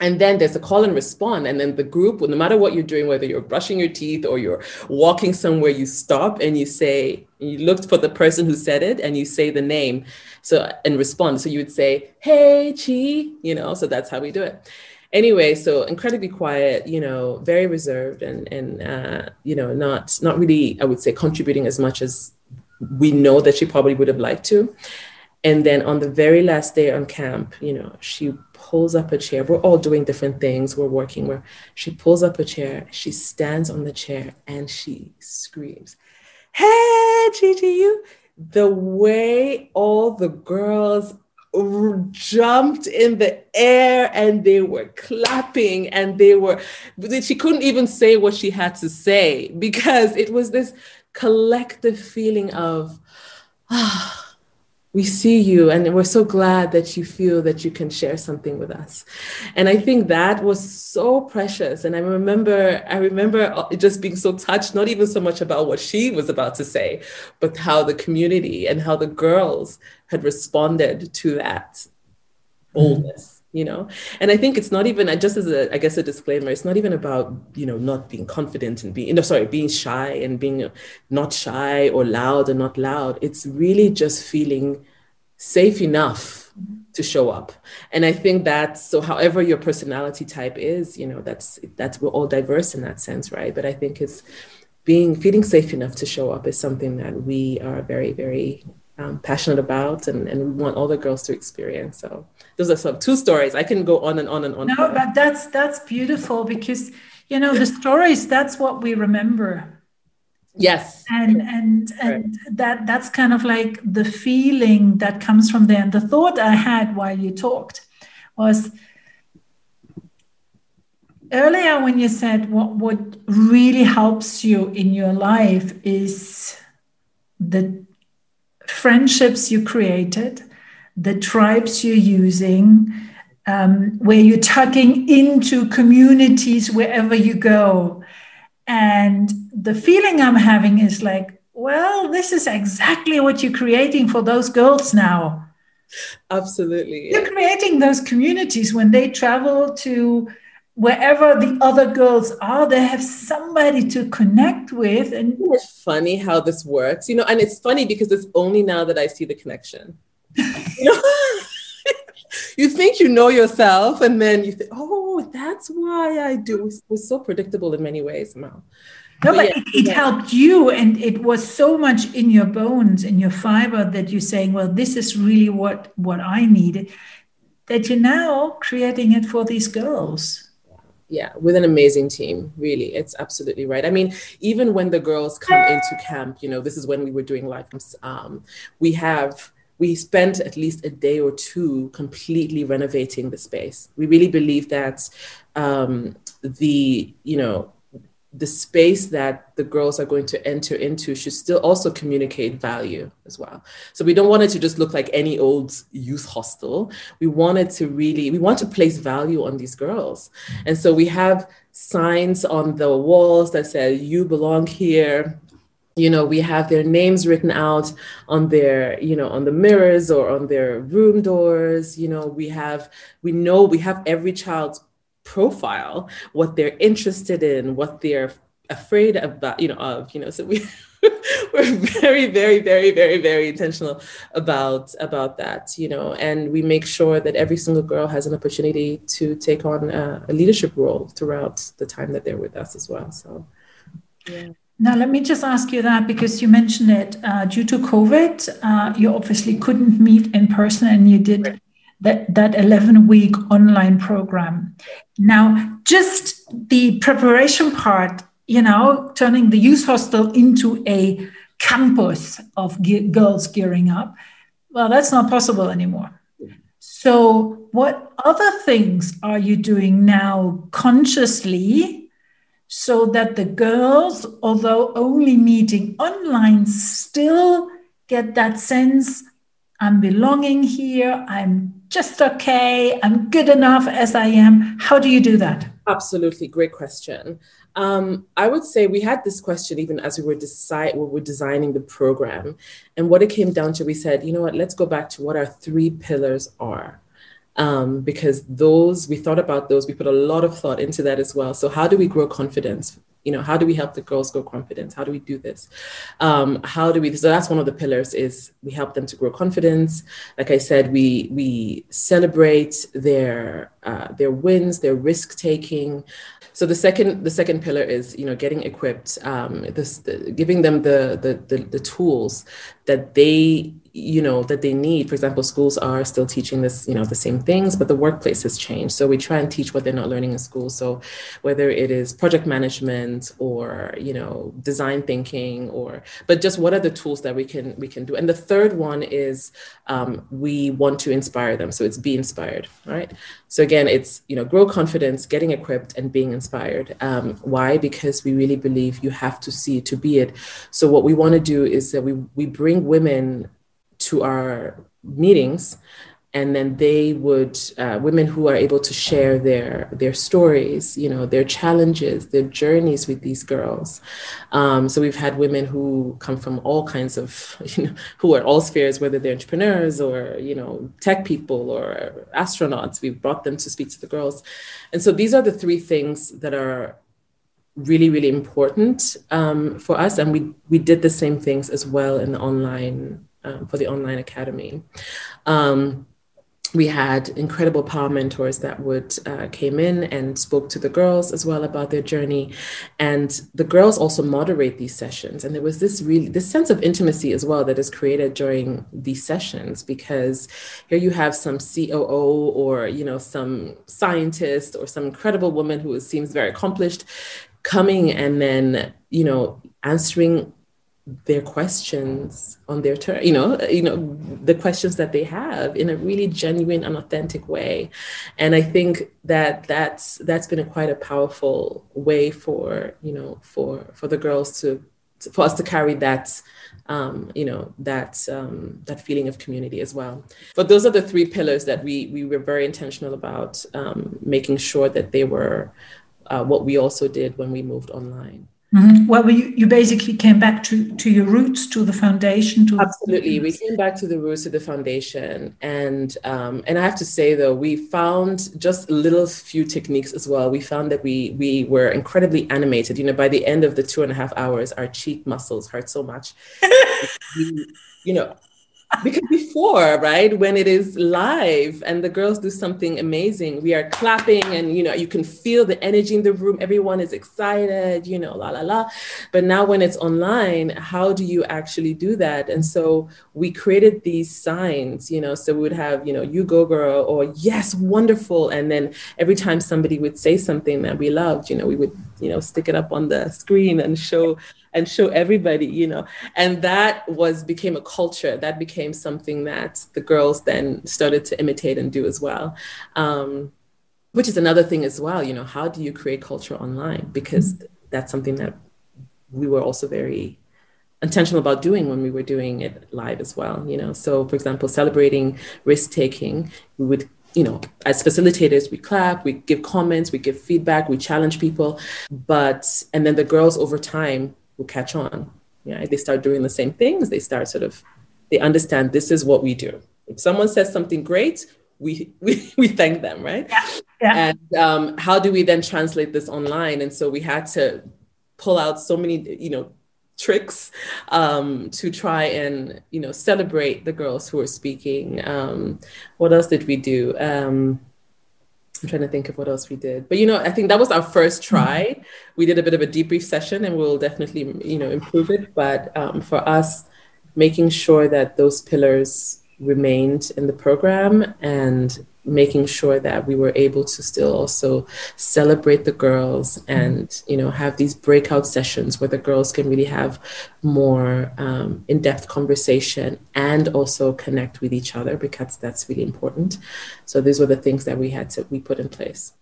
and then there's a call and respond. And then the group no matter what you're doing whether you're brushing your teeth or you're walking somewhere you stop and you say you looked for the person who said it and you say the name. So and respond. So you would say hey chi you know so that's how we do it. Anyway so incredibly quiet you know very reserved and and uh, you know not not really i would say contributing as much as we know that she probably would have liked to. And then on the very last day on camp you know she pulls up a chair. We're all doing different things. We're working where she pulls up a chair, she stands on the chair and she screams, Hey, GGU. The way all the girls jumped in the air and they were clapping and they were, she couldn't even say what she had to say because it was this collective feeling of, ah we see you and we're so glad that you feel that you can share something with us. And i think that was so precious. And i remember i remember uh, just being so touched not even so much about what she was about to say but how the community and how the girls had responded to that boldness you know? And i think it's not even just as a i guess a disclaimer it's not even about you know not being confident and being no sorry being shy and being not shy or loud or not loud. It's really just feeling safe enough mm-hmm. to show up. And i think that's so however your personality type is you know that's that's we're all diverse in that sense right? But i think it's being feeling safe enough to show up is something that we are very very um, passionate about and, and we want all the girls to experience. So those are some two stories. I can go on and on and on. No but that's that's beautiful because you know the stories that's what we remember. Yes. And and and that that's kind of like the feeling that comes from there. And the thought i had while you talked was earlier when you said what what really helps you in your life is the friendships you created the tribes you're using um, where you're tucking into communities wherever you go and the feeling I'm having is like, well, this is exactly what you're creating for those girls now. Absolutely. You're creating those communities when they travel to wherever the other girls are, they have somebody to connect with. And it's funny how this works, you know, and it's funny because it's only now that I see the connection. you know? you think you know yourself, and then you think, oh, that's why I do. It was so predictable in many ways, Mal. No, but, but yeah, it, it yeah. helped you, and it was so much in your bones, in your fiber, that you're saying, "Well, this is really what what I needed." That you're now creating it for these girls yeah with an amazing team really it's absolutely right i mean even when the girls come into camp you know this is when we were doing live um, we have we spent at least a day or two completely renovating the space. We really believe that um, the, you know, the space that the girls are going to enter into should still also communicate value as well. So we don't want it to just look like any old youth hostel. We wanted to really, we want to place value on these girls. And so we have signs on the walls that say, you belong here, you know we have their names written out on their you know on the mirrors or on their room doors you know we have we know we have every child's profile what they're interested in what they're afraid about you know of you know so we we're very very very very very intentional about about that you know and we make sure that every single girl has an opportunity to take on a, a leadership role throughout the time that they're with us as well so yeah now, let me just ask you that because you mentioned it. Uh, due to COVID, uh, you obviously couldn't meet in person and you did that, that 11 week online program. Now, just the preparation part, you know, turning the youth hostel into a campus of ge- girls gearing up, well, that's not possible anymore. So, what other things are you doing now consciously so that the girls, although only meeting online, still get that sense I'm belonging here, I'm just okay, I'm good enough as I am. How do you do that? Absolutely, great question. Um, I would say we had this question even as we were decide we were designing the program, and what it came down to, we said, you know what, let's go back to what our three pillars are um, because those we thought about those we put a lot of thought into that as well so how do we grow confidence you know how do we help the girls grow confidence? How do we do this? Um, how do we so that's one of the pillars is we help them to grow confidence. Like i said we we celebrate their uh, their wins their risk taking. So the second the second pillar is you know getting equipped um, this the, giving them the, the the the tools that they you know that they need. For example schools are still teaching this you know the same things but the workplace has changed. So we try and teach what they're not learning in school. So whether it is project management or you know design thinking or but just what are the tools that we can we can do? And the third one is um, we want to inspire them. So it's be inspired right? So again it's you know grow confidence getting equipped and being inspired. Um, why? Because we really believe you have to see it to be it. So what we want to do is that we we bring women to our meetings and then they would uh, women who are able to share their their stories you know their challenges their journeys with these girls. Um, so we've had women who come from all kinds of you know who are all spheres whether they're entrepreneurs or you know tech people or astronauts. We've brought them to speak to the girls. And so these are the three things that are really really important um, for us. And we we did the same things as well in the online um, for the online academy. Um, we had incredible power mentors that would uh, came in and spoke to the girls as well about their journey. And the girls also moderate these sessions. And there was this really this sense of intimacy as well that is created during these sessions because here you have some coo or you know some scientist or some incredible woman who seems very accomplished coming and then you know answering their questions on their turn you know you know the questions that they have in a really genuine and authentic way. And i think that that's that's been a quite a powerful way for you know for for the girls to for us to carry that um, you know that um, that feeling of community as well. But those are the three pillars that we we were very intentional about um, making sure that they were uh, what we also did when we moved online Mm-hmm. Well, you, you basically came back to, to your roots, to the foundation. To Absolutely, we came back to the roots of the foundation, and um, and I have to say though, we found just a little few techniques as well. We found that we we were incredibly animated. You know, by the end of the two and a half hours, our cheek muscles hurt so much. we, you know, because before right when it is live and the girls do something amazing we are clapping and you know you can feel the energy in the room. Everyone is excited you know la la la. But now when it's online how do you actually do that? And so we created these signs you know so we would have you know you go girl or yes wonderful. And then every time somebody would say something that we loved you know we would you know stick it up on the screen and show and show everybody you know. And that was became a culture. That became something that the girls then started to imitate and do as well. Um, which is another thing as well you know how do you create culture online? Because that's something that we were also very intentional about doing when we were doing it live as well you know. So for example celebrating risk taking we would you know, as facilitators, we clap, we give comments, we give feedback, we challenge people. But, and then the girls over time will catch on. Yeah, they start doing the same things. They start sort of, they understand this is what we do. If someone says something great, we we, we thank them, right? Yeah. yeah. And um, how do we then translate this online? And so we had to pull out so many, you know, tricks um, to try and you know celebrate the girls who are speaking. Um, what else did we do? Um, I'm trying to think of what else we did. But you know, I think that was our first mm-hmm. try. We did a bit of a debrief session and we'll definitely, you know, improve it. But um, for us, making sure that those pillars remained in the program and making sure that we were able to still also celebrate the girls and you know have these breakout sessions where the girls can really have more um, in-depth conversation and also connect with each other because that's really important so these were the things that we had to we put in place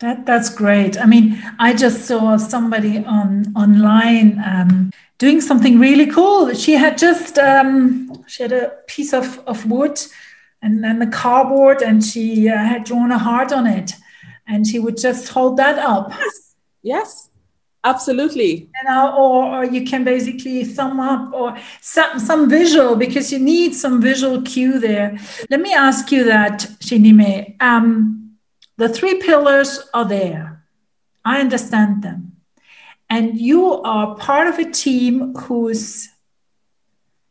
that that's great. I mean, I just saw somebody on online um, doing something really cool. She had just um, she had a piece of, of wood and then the cardboard and she uh, had drawn a heart on it. And she would just hold that up. Yes. Yes. Absolutely. You know or, or you can basically thumb up or some some visual because you need some visual cue there. Let me ask you that shinime. Um, the three pillars are there. I understand them. And you are part of a team who's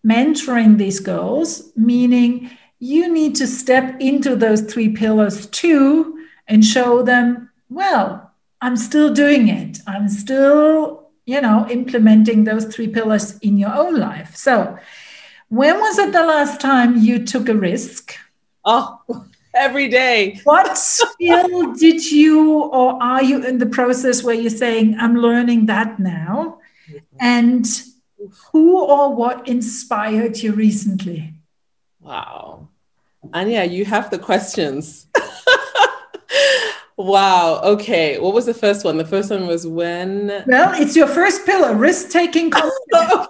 mentoring these girls meaning you need to step into those three pillars too and show them, well, I'm still doing it. I'm still, you know, implementing those three pillars in your own life. So, when was it the last time you took a risk? Oh, every day. What skill did you, or are you in the process where you're saying, I'm learning that now? And who or what inspired you recently? Wow. Anya, you have the questions. wow. Okay. What was the first one? The first one was when. Well, it's your first pillar risk taking oh,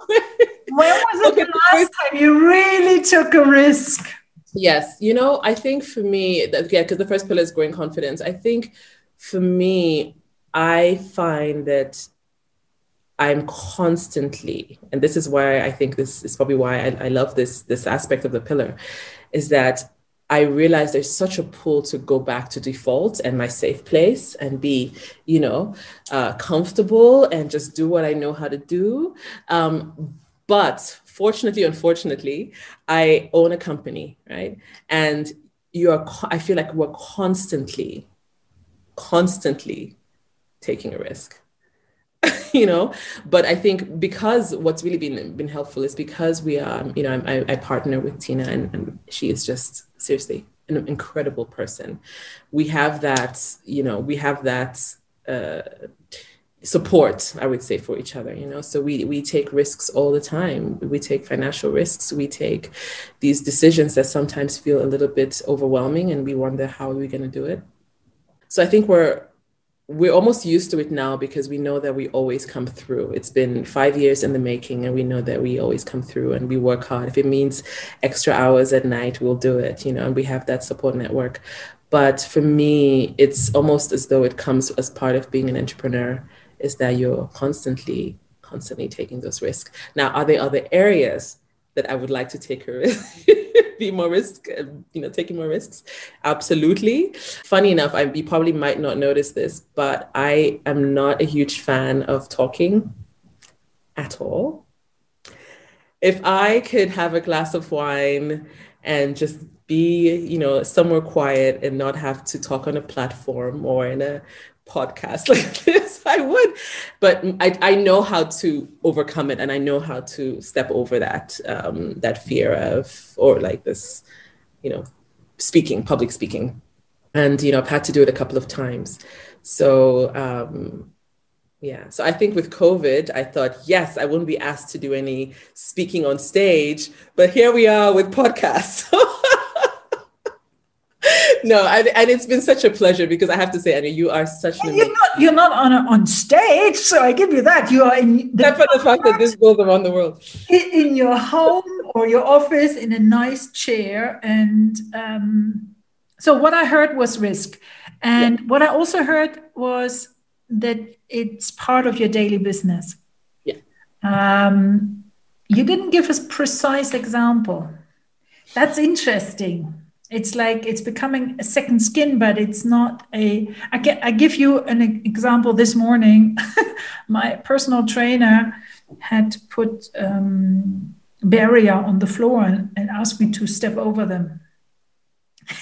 when was it okay, the last time you really took a risk? Yes, you know, I think for me, that, yeah, because the first pillar is growing confidence. I think for me, I find that I'm constantly, and this is why I think this is probably why I, I love this this aspect of the pillar, is that I realize there's such a pull to go back to default and my safe place and be, you know, uh, comfortable and just do what I know how to do. Um, but fortunately, unfortunately, I own a company, right? And you are, I feel like we're constantly, constantly taking a risk. you know? But i think because what's really been been helpful is because we are you know i, I partner with tina and, and she is just seriously an incredible person. We have that you know we have that uh, support i would say for each other you know? So we we take risks all the time. We take financial risks. We take these decisions that sometimes feel a little bit overwhelming and we wonder how are we going to do it. So i think we're we're almost used to it now because we know that we always come through. It's been five years in the making, and we know that we always come through and we work hard. If it means extra hours at night, we'll do it, you know, and we have that support network. But for me, it's almost as though it comes as part of being an entrepreneur, is that you're constantly, constantly taking those risks. Now, are there other areas that I would like to take a risk? be more risk, um, you know, taking more risks? Absolutely. Funny enough, I you probably might not notice this, but I am not a huge fan of talking at all. If I could have a glass of wine and just be, you know, somewhere quiet and not have to talk on a platform or in a podcast like this, I would. But I, I know how to overcome it and I know how to step over that um, that fear of or like this, you know, speaking, public speaking. And you know, I've had to do it a couple of times. So um yeah. So I think with COVID, I thought, yes, I wouldn't be asked to do any speaking on stage, but here we are with podcasts. no, and, and, it's been such a pleasure because I have to say, Annie, you are such an. You're not, you're not on a, on stage, so I give you that. You are in. The for the fact that this goes around the world. In your home or your office, in a nice chair, and um, so what I heard was risk, and yeah. what I also heard was that it's part of your daily business. Yeah. Um, you didn't give us precise example. That's interesting it's like it's becoming a second skin but it's not a i get i give you an example this morning. My personal trainer had put um, barrier on the floor and, and, asked me to step over them.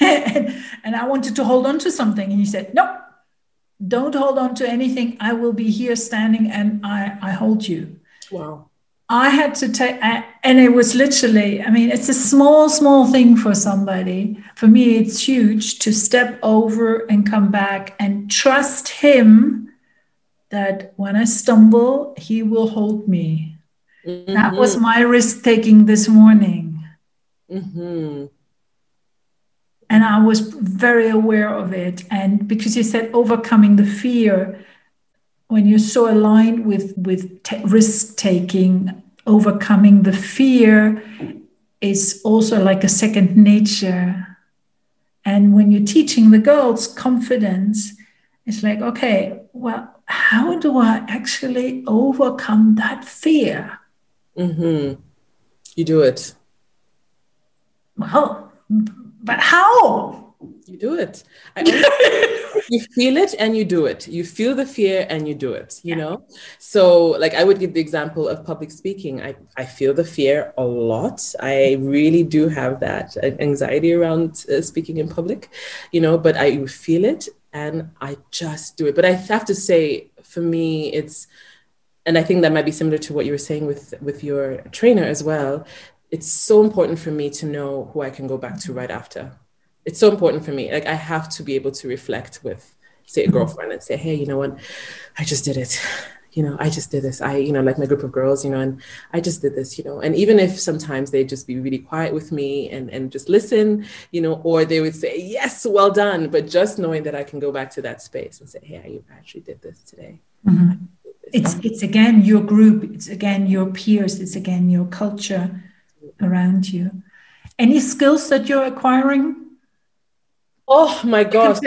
And, and i wanted to hold on to something and he said no don't hold on to anything. I will be here standing and i i hold you. Wow I had to take, and it was literally, I mean, it's a small, small thing for somebody. For me, it's huge to step over and come back and trust Him that when I stumble, He will hold me. Mm-hmm. That was mm-hmm. my risk taking this morning. Mm-hmm. And I was very aware of it. And because you said overcoming the fear, when you're so aligned with with t- risk taking overcoming the fear is also like a second nature. And when you're teaching the girls confidence it's like okay well how do i actually overcome that fear? Mm-hmm. you do it. Well but how? You do it you feel it and you do it. You feel the fear and you do it you yeah. know? So like i would give the example of public speaking. I, I feel the fear a lot. I really do have that anxiety around uh, speaking in public you know but i feel it and i just do it. But i have to say for me it's and i think that might be similar to what you were saying with with your trainer as well it's so important for me to know who i can go back to right after it's so important for me. Like I have to be able to reflect with, say, a girlfriend and say, hey, you know what, I just did it. You know, I just did this. I, you know, like my group of girls, you know, and I just did this, you know. And even if sometimes they just be really quiet with me and and just listen, you know, or they would say, yes, well done. But just knowing that I can go back to that space and say, hey, I actually did this today. Mm-hmm. It's it's again your group. It's again your peers. It's again your culture around you. Any skills that you're acquiring? Oh my gosh.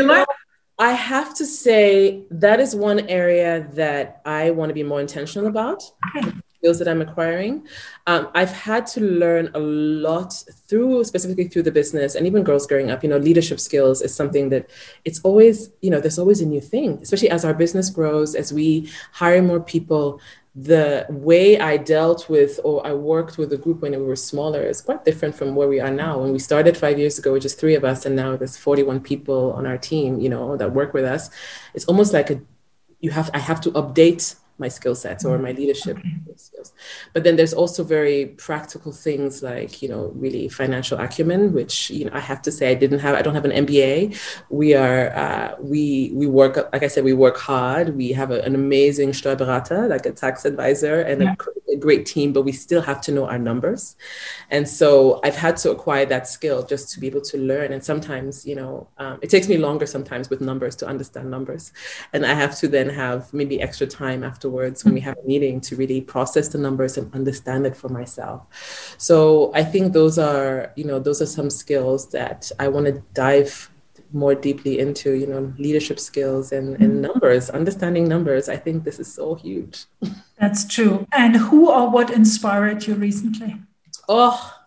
I have to say that is one area that I want to be more intentional about. Okay. Skills that I'm acquiring. Um, I've had to learn a lot through, specifically through the business, and even Girls Gearing Up. You know, leadership skills is something that it's always, you know, there's always a new thing, especially as our business grows, as we hire more people the way I dealt with or I worked with a group when we were smaller is quite different from where we are now. When we started five years ago, just three of us, and now there's 41 people on our team, you know, that work with us. It's almost like a you have I have to update my skill sets or my leadership skills. But then there's also very practical things like, you know, really financial acumen, which, you know, I have to say I didn't have, I don't have an MBA. We are, uh, we, we work, like I said, we work hard. We have a, an amazing Steuerberater, like a tax advisor and yeah. a, a great team, but we still have to know our numbers. And so I've had to acquire that skill just to be able to learn. And sometimes, you know, um, it takes me longer sometimes with numbers to understand numbers. And I have to then have maybe extra time after afterwards when we have a meeting to really process the numbers and understand it for myself. So I think those are, you know, those are some skills that I want to dive more deeply into, you know, leadership skills and, and numbers, understanding numbers. I think this is so huge. That's true. And who or what inspired you recently? Oh,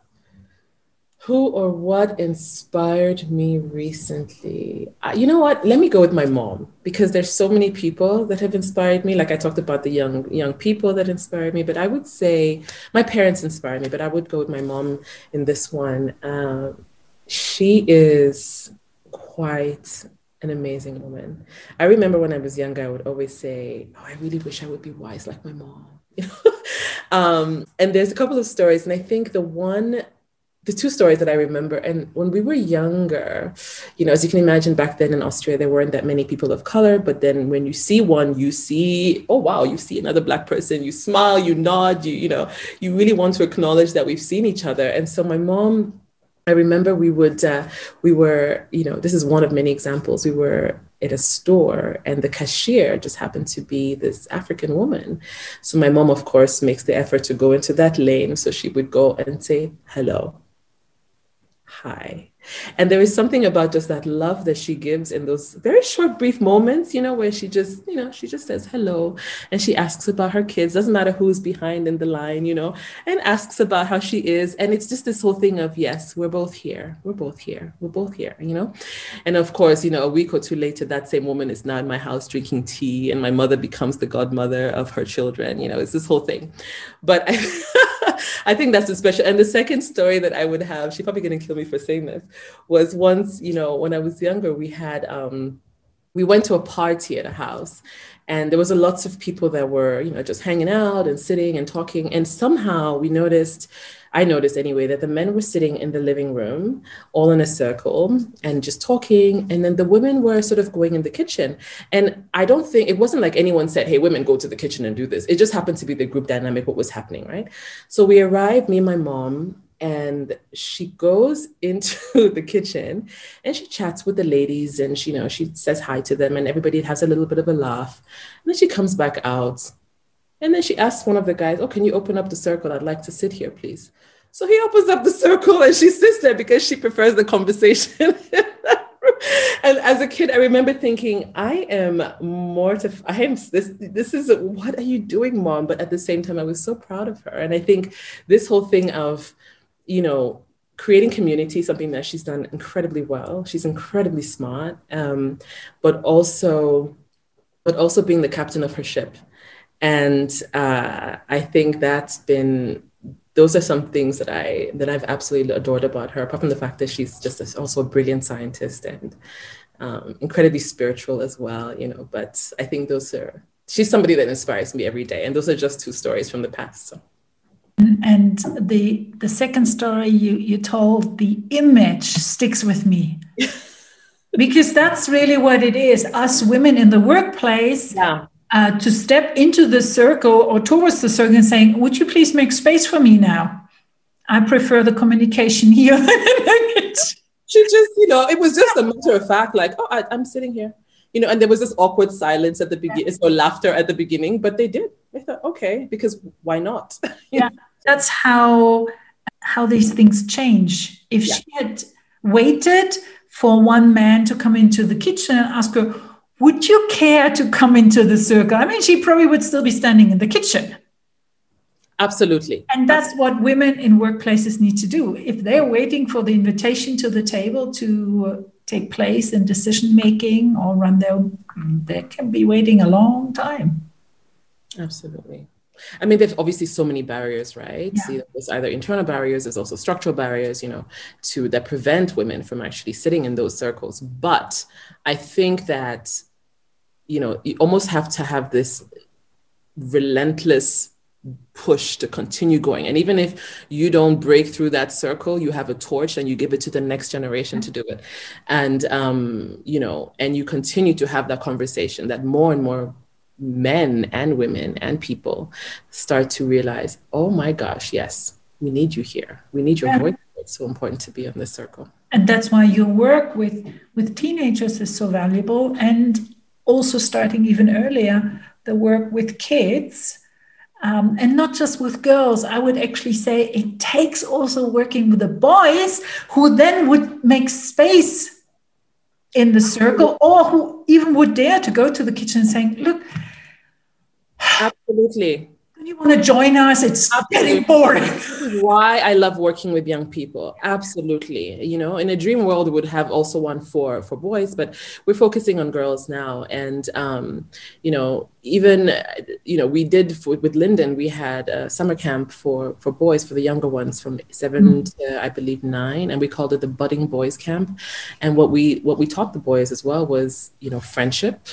who or what inspired me recently? Uh, you know what? Let me go with my mom because there's so many people that have inspired me. Like i talked about the young young people that inspired me but i would say my parents inspired me but i would go with my mom in this one. Uh, she is quite an amazing woman. I remember when i was younger i would always say oh i really wish i would be wise like my mom. Um, and there's a couple of stories and i think the one the two stories that I remember, and when we were younger, you know, as you can imagine, back then in Austria, there weren't that many people of color. But then when you see one, you see, oh wow, you see another black person, you smile, you nod, you, you know, you really want to acknowledge that we've seen each other. And so my mom, I remember we would, uh, we were, you know, this is one of many examples. We were at a store and the cashier just happened to be this African woman. So my mom, of course, makes the effort to go into that lane. So she would go and say hello hi. And there is something about just that love that she gives in those very short, brief moments, you know, where she just, you know, she just says hello and she asks about her kids, doesn't matter who's behind in the line, you know, and asks about how she is. And it's just this whole thing of, yes, we're both here. We're both here. We're both here, you know. And of course, you know, a week or two later, that same woman is now in my house drinking tea and my mother becomes the godmother of her children. You know, it's this whole thing. But I, I think that's a special. And the second story that I would have, she's probably going to kill me for saying this, was once, you know, when I was younger, we had, um, we went to a party at a house and there was a lots of people that were, you know, just hanging out and sitting and talking. And somehow we noticed I noticed anyway that the men were sitting in the living room all in a circle and just talking. And then the women were sort of going in the kitchen. And I don't think it wasn't like anyone said, hey, women, go to the kitchen and do this. It just happened to be the group dynamic, what was happening, right? So we arrived, me and my mom, and she goes into the kitchen and she chats with the ladies and she you know she says hi to them and everybody has a little bit of a laugh and then she comes back out and then she asks one of the guys, Oh, can you open up the circle? I'd like to sit here, please. So he opens up the circle and she sits there because she prefers the conversation. and as a kid, I remember thinking, I am mortified. I am this. This is what are you doing, mom? But at the same time, I was so proud of her. And I think this whole thing of, you know, creating community, something that she's done incredibly well. She's incredibly smart, um, but also, but also being the captain of her ship and uh, I think that's been those are some things that I that I've absolutely adored about her. Apart from the fact that she's just also a brilliant scientist and um, incredibly spiritual as well, you know. But I think those are she's somebody that inspires me every day, and those are just two stories from the past. So. And the the second story you you told, the image sticks with me. because that's really what it is. Us women in the workplace, yeah uh, to step into the circle or towards the circle and saying, Would you please make space for me now? I prefer the communication here. she just, you know, it was just a matter of fact, like, Oh, I, am sitting here. You know, and there was this awkward silence at the beginning, or laughter at the beginning, but they did. I thought, okay, because why not? yeah, that's how how these things change. If yeah. she had waited for one man to come into the kitchen and ask her, Would you care to come into the circle? I mean, she probably would still be standing in the kitchen. Absolutely. And that's what women in workplaces need to do. If they're waiting for the invitation to the table to take place in decision making or run their, they can be waiting a long time. Absolutely. I mean, there's obviously so many barriers, right? Yeah. See, there's either internal barriers, there's also structural barriers, you know, to that prevent women from actually sitting in those circles. But I think that, you know, you almost have to have this relentless push to continue going. And even if you don't break through that circle, you have a torch and you give it to the next generation to do it. And, um, you know, and you continue to have that conversation that more and more men and women and people start to realize, oh my gosh, yes, we need you here. We need your yeah. voice. It's so important to be in this circle. And that's why your work with, with teenagers is so valuable. And also starting even earlier, the work with kids. Um, and not just with girls, I would actually say it takes also working with the boys who then would make space in the circle or who even would dare to go to the kitchen saying, Look, Absolutely. You want to join us? It's Absolutely. getting boring. Why I love working with young people. Absolutely. You know, in a dream world, we would have also one for for boys, but we're focusing on girls now. And um, you know, even you know, we did for, with Linden, we had a summer camp for for boys for the younger ones from 7 mm to I believe nine, and we called it the Budding Boys Camp. And what we what we taught the boys as well was you know friendship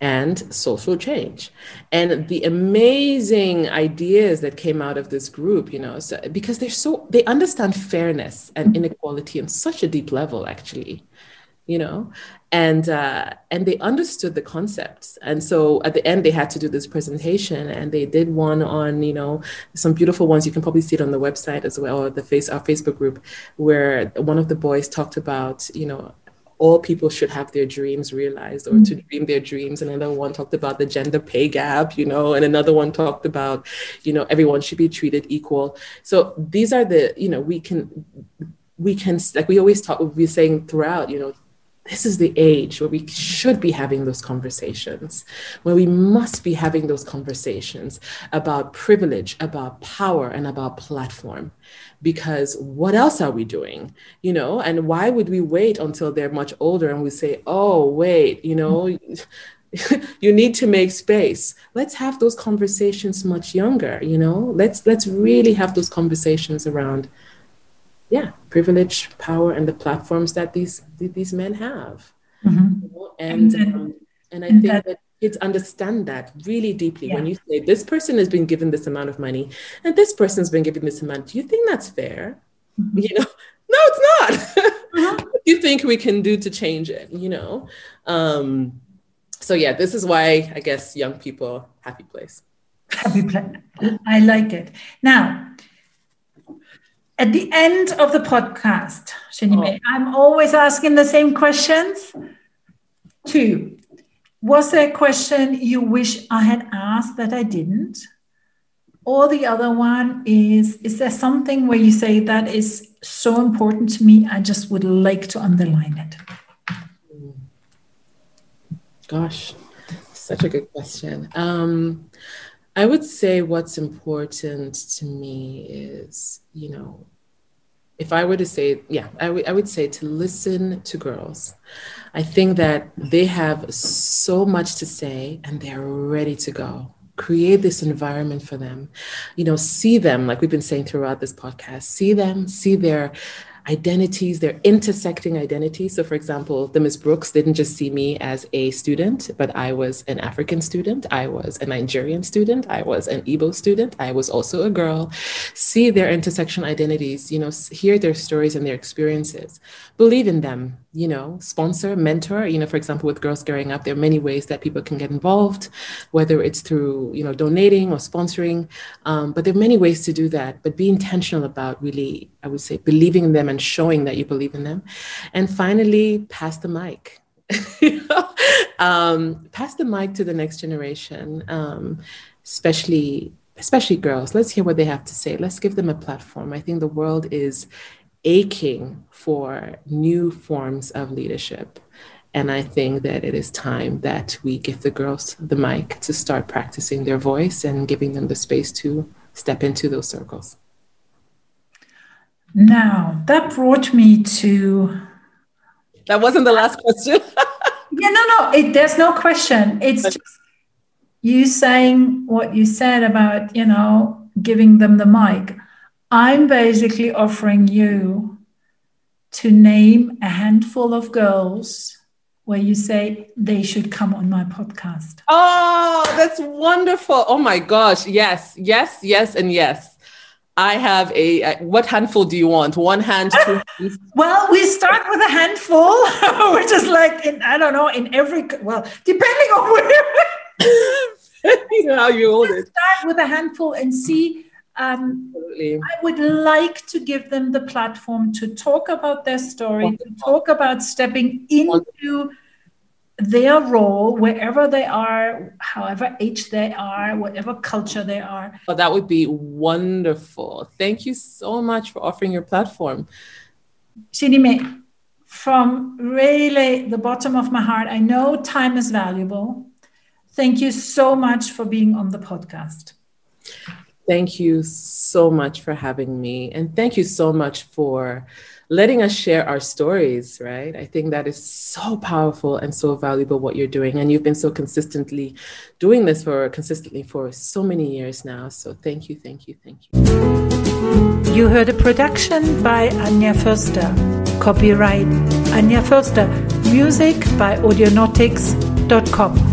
and social change. And the amazing ideas that came out of this group you know so, because they're so they understand fairness and inequality on such a deep level actually you know? And uh, and they understood the concepts. And so at the end they had to do this presentation and they did one on you know some beautiful ones. You can probably see it on the website as well or the face our facebook group where one of the boys talked about you know all people should have their dreams realized or to mm. dream their dreams. And another one talked about the gender pay gap, you know, and another one talked about, you know, everyone should be treated equal. So these are the, you know, we can, we can, like we always talk, we're saying throughout, you know, this is the age where we should be having those conversations, where we must be having those conversations about privilege, about power, and about platform. Because what else are we doing? You know, and why would we wait until they're much older and we say, oh, wait, you know, you need to make space let's have those conversations much younger you know let's let's really have those conversations around yeah privilege power and the platforms that these these men have mm-hmm. you know? and and, um, and i and think that, that, kids understand that really deeply yeah. when you say this person has been given this amount of money and this person's been given this amount do you think that's fair mm-hmm. you know no it's not uh-huh. what do you think we can do to change it you know um so yeah this is why i guess young people happy place happy place i like it now at the end of the podcast, Shinime, oh. I'm always asking the same questions. Two, was there a question you wish I had asked that I didn't? Or the other one is, is there something where you say that is so important to me, I just would like to underline it? Gosh, such a good question. Um, I would say what's important to me is, you know, if I were to say, yeah, I, w- I would say to listen to girls. I think that they have so much to say and they're ready to go. Create this environment for them. You know, see them, like we've been saying throughout this podcast, see them, see their identities, their intersecting identities. So, for example, the Miss Brooks didn't just see me as a student, but I was an African student, I was a Nigerian student, I was an Igbo student, I was also a girl. See their intersection identities, you know, hear their stories and their experiences, believe in them, you know, sponsor, mentor. You know, for example, with Girls Gearing Up, there are many ways that people can get involved, whether it's through, you know, donating or sponsoring. Um, but there are many ways to do that. But be intentional about really, I would say, believing in them and showing that you believe in them. And finally, pass the mic. um, pass the mic to the next generation, um, especially especially girls, let's hear what they have to say. Let's give them a platform. I think the world is aching for new forms of leadership. And I think that it is time that we give the girls the mic to start practicing their voice and giving them the space to step into those circles. Now, that brought me to. That wasn't the last question. yeah, no, no, it, there's no question. It's just you saying what you said about, you know, giving them the mic. I'm basically offering you to name a handful of girls where you say they should come on my podcast. Oh, that's wonderful. Oh my gosh. Yes, yes, yes, and yes. I have a, what handful do you want? One hand, two hands? well, we start with a handful, which is like in, I don't know, in every well, depending on where you know how you hold it. Start with a handful and see um, I would like to give them the platform to talk about their story, Wonderful. to talk about stepping into Wonderful. Their role wherever they are, however age they are, whatever culture they are. Oh, that would be wonderful. Thank you so much for offering your platform. Shinime, from really the bottom of my heart, I know time is valuable. Thank you so much for being on the podcast. Thank you so much for having me. And thank you so much for letting us share our stories, right? I think that is so powerful and so valuable what you're doing. And you've been so consistently doing this for consistently for so many years now. So thank you, thank you, thank you. You heard a production by Anja Förster. Copyright Anja Förster. Music by Audionautix.com.